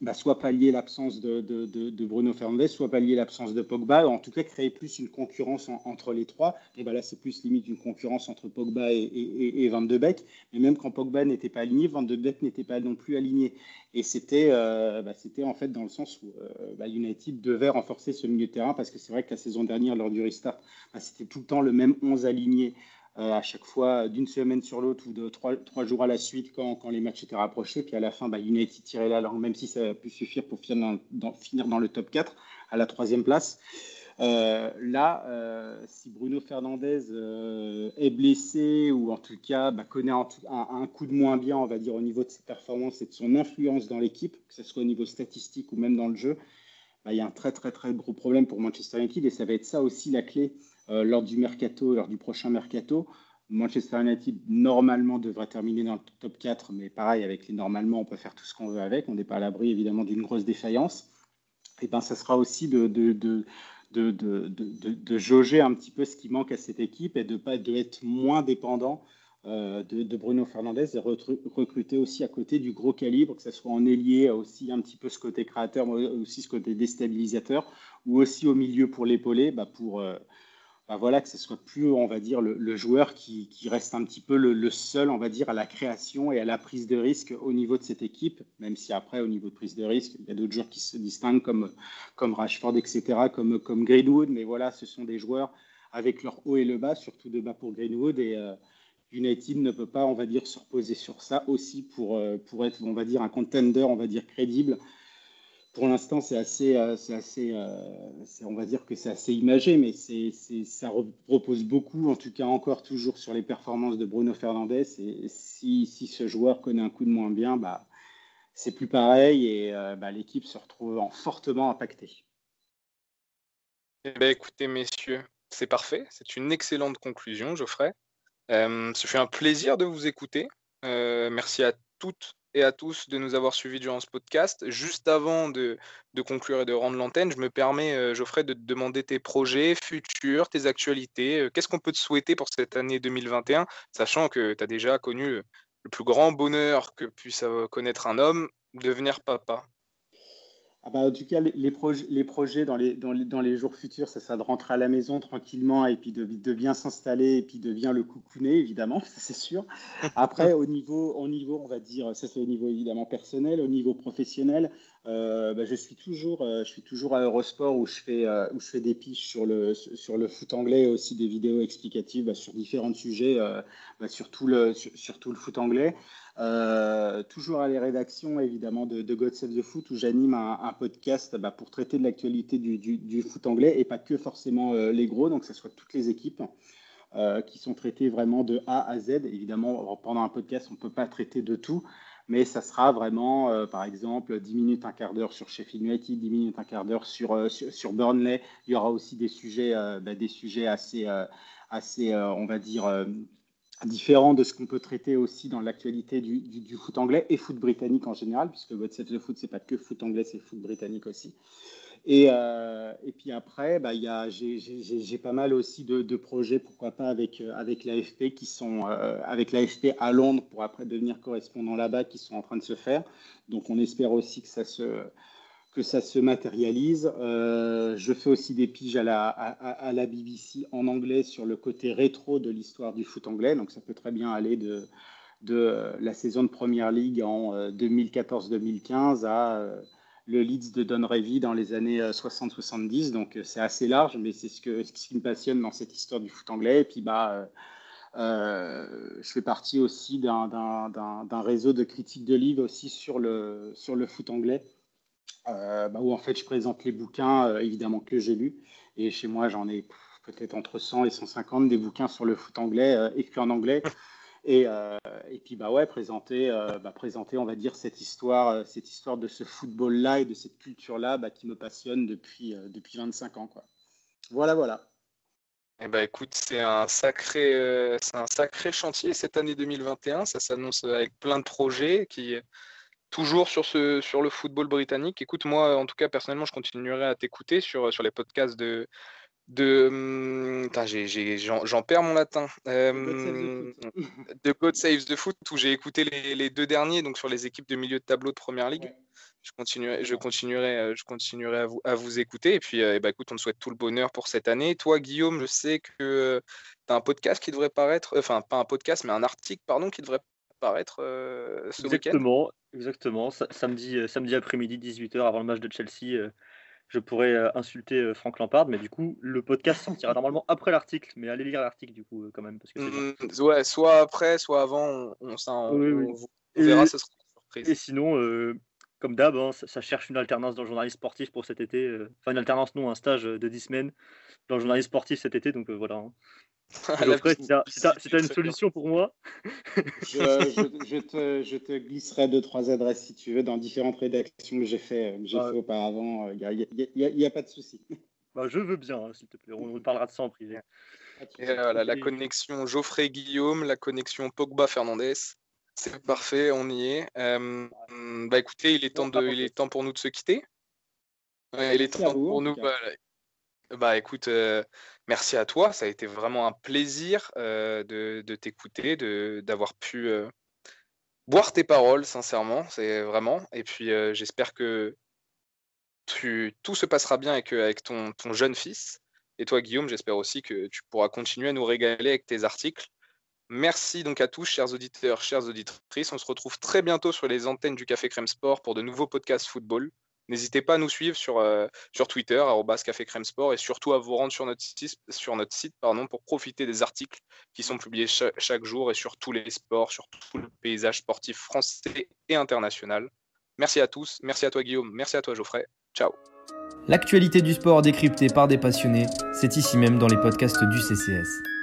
bah, soit pallier l'absence de, de, Bruno Fernandes, soit pallier l'absence de Pogba, en tout cas créer plus une concurrence entre les trois. Et bah, là, c'est plus limite une concurrence entre Pogba et, et, Van de Beek. Mais même quand Pogba n'était pas aligné, Van de Beek n'était pas non plus aligné. Et c'était euh, bah, en fait dans le sens où euh, United devait renforcer ce milieu de terrain parce que c'est vrai que la saison dernière, lors du restart, c'était tout le temps le même 11 aligné à chaque fois d'une semaine sur l'autre ou de trois, jours à la suite quand, les matchs étaient rapprochés. Puis à la fin, bah, United tirait la langue, même si ça a pu suffire pour finir dans, le top 4 à la troisième place. Euh, là, euh, si Bruno Fernandez est blessé ou en tout cas bah, connaît un, coup de moins bien, on va dire, au niveau de ses performances et de son influence dans l'équipe, que ce soit au niveau statistique ou même dans le jeu, bah, il y a un très très très gros problème pour Manchester United et ça va être ça aussi la clé euh, lors du mercato, lors du prochain mercato. Manchester United, normalement, devrait terminer dans le top 4, mais pareil, avec les normalement, on peut faire tout ce qu'on veut avec. On n'est pas à l'abri, évidemment, d'une grosse défaillance. Et ben, ça sera aussi de, de, de, de, jauger un petit peu ce qui manque à cette équipe et de pas être moins dépendant euh, de, Bruno Fernandez et recruter aussi à côté du gros calibre, que ce soit en ailier, aussi un petit peu ce côté créateur, mais aussi ce côté déstabilisateur, ou aussi au milieu pour l'épauler, bah pour, euh, bah voilà, que ce soit plus, on va dire, le, joueur qui, reste un petit peu le, seul, on va dire, à la création et à la prise de risque au niveau de cette équipe, même si après, au niveau de prise de risque, il y a d'autres joueurs qui se distinguent comme, comme Rashford, etc., comme, comme Greenwood, mais voilà, ce sont des joueurs avec leur haut et le bas, surtout de bas pour Greenwood, et euh, United ne peut pas, on va dire, se reposer sur ça aussi pour, euh, pour être, on va dire, un contender, on va dire, crédible pour l'instant, c'est assez, euh, c'est assez euh, on va dire que c'est assez imagé, mais c'est, ça repose beaucoup, en tout cas encore toujours sur les performances de Bruno Fernandes. Et si, si ce joueur connaît un coup de moins bien, bah, c'est plus pareil et euh, bah, l'équipe se retrouve fortement impactée. Eh ben, écoutez, messieurs, c'est parfait. C'est une excellente conclusion, Geoffrey. Euh, ce fait un plaisir de vous écouter. merci à toutes et à tous de nous avoir suivis durant ce podcast. Juste avant de, conclure et de rendre l'antenne, je me permets, euh, Geoffrey, de te demander tes projets futurs, tes actualités. Euh, qu'est-ce qu'on peut te souhaiter pour cette année 2021, sachant que tu as déjà connu le, plus grand bonheur que puisse connaître un homme, devenir papa? Ah bah, en tout cas, les, projets dans les, jours futurs, ça sera de rentrer à la maison tranquillement et puis de, de bien s'installer et puis de bien le coucouner, évidemment, <laughs> c'est sûr. Après, au niveau, au niveau, on va dire, ça c'est au niveau évidemment personnel, au niveau professionnel, euh, bah, je, suis toujours, euh, je suis toujours à Eurosport où je fais, euh, où je fais des piches sur le, sur le foot anglais et aussi des vidéos explicatives bah, sur différents sujets, bah, sur, tout le, sur, le foot anglais. Toujours à les rédactions évidemment de, God Save the Foot où j'anime un, podcast bah, pour traiter de l'actualité du, foot anglais et pas que forcément les gros, donc que ce soit toutes les équipes qui sont traitées vraiment de A à Z. Évidemment, pendant un podcast, on ne peut pas traiter de tout, mais ça sera vraiment, par exemple, 10 minutes, un quart d'heure sur Sheffield United, 10 minutes, un quart d'heure sur, sur, Burnley. Il y aura aussi des sujets, bah, des sujets assez, assez on va dire, différent de ce qu'on peut traiter aussi dans l'actualité du, du, foot anglais et foot britannique en général, puisque votre set de foot, c'est pas que foot anglais, c'est foot britannique aussi. Et, euh, et puis après, bah, j'ai pas mal aussi de, de, projets, pourquoi pas avec, euh, avec l'AFP, qui sont euh, avec l'AFP à Londres pour après devenir correspondant là-bas, qui sont en train de se faire. Donc on espère aussi que ça se, que ça se matérialise. Euh, je fais aussi des piges à la, BBC en anglais sur le côté rétro de l'histoire du foot anglais. Donc ça peut très bien aller de, de la saison de Première League en 2014-2015 euh, à euh, le Leeds de Don Revie dans les années 60-70. Donc c'est assez large, mais c'est ce, ce qui me passionne dans cette histoire du foot anglais. Et puis bah, je fais partie aussi d'un réseau de critiques de livres aussi sur le, sur le foot anglais. Euh, bah, où en fait je présente les bouquins euh, évidemment que j'ai lus. Et chez moi, j'en ai peut-être entre 100 et 150 des bouquins sur le foot anglais, euh, écrits en anglais. <laughs> Et, et, puis bah ouais, présenter, bah, présenter, on va dire cette histoire, cette histoire de ce football-là et de cette culture-là bah, qui me passionne depuis depuis 25 ans quoi. Voilà voilà. Eh ben écoute, c'est un sacré, c'est un sacré chantier cette année 2021. Ça s'annonce avec plein de projets qui toujours sur, ce, sur le football britannique. Écoute, moi, en tout cas, personnellement, je continuerai à t'écouter sur, sur les podcasts de. de hum, J'en perds mon latin. Euh, de God Saves the Foot, où j'ai écouté les, les, deux derniers, donc sur les équipes de milieu de tableau de première ligue. Je continuerai, je continuerai, euh, je continuerai à, vous, à vous écouter. Et puis, euh, bah, écoute, on te souhaite tout le bonheur pour cette année. Toi, Guillaume, je sais que tu as un podcast qui devrait paraître, enfin, pas un podcast, mais un article, pardon, qui devrait paraître ce week-end. Exactement, exactement. Samedi, euh, samedi après-midi, 18h, avant le match de Chelsea, euh, je pourrais euh, insulter Franck Lampard, mais du coup, le podcast sortira normalement après l'article, mais allez lire l'article du coup, quand même. Parce que mmh, ouais, soit après, soit avant, on, on, verra, ce sera une surprise. Et sinon, comme d'hab, hein, ça, cherche une alternance dans le journalisme sportif pour cet été. Enfin, une alternance, non, un stage de 10 semaines dans le journalisme sportif cet été, donc voilà. Hein. <laughs> C'est une solution pour moi. je, te, glisserai deux, trois adresses si tu veux dans différentes rédactions que j'ai fait, fait auparavant. Il n'y a, pas de souci. <laughs> Bah, je veux bien, hein, s'il te plaît. On, parlera de ça en privé. la connexion Geoffrey-Guillaume, la connexion Pogba-Fernandez. C'est parfait, on y est. Euh, bah écoutez, il est temps, de, il est temps pour nous de se quitter. il est temps pour nous. Bah écoute, euh, merci à toi. Ça a été vraiment un plaisir euh, de, t'écouter, d'avoir pu euh, boire tes paroles, sincèrement. C'est vraiment. Et puis j'espère que tout se passera bien avec, avec ton, ton, jeune fils. Et toi, Guillaume, j'espère aussi que tu pourras continuer à nous régaler avec tes articles. Merci donc à tous, chers auditeurs, chères auditrices. On se retrouve très bientôt sur les antennes du Café Crème Sport pour de nouveaux podcasts football. N'hésitez pas à nous suivre sur, euh, sur Twitter, Café Crème Sport, et surtout à vous rendre sur notre site, pour profiter des articles qui sont publiés chaque jour et sur tous les sports, sur tout le paysage sportif français et international. Merci à tous, merci à toi Guillaume, merci à toi Geoffrey. Ciao. L'actualité du sport décryptée par des passionnés, c'est ici même dans les podcasts du CCS.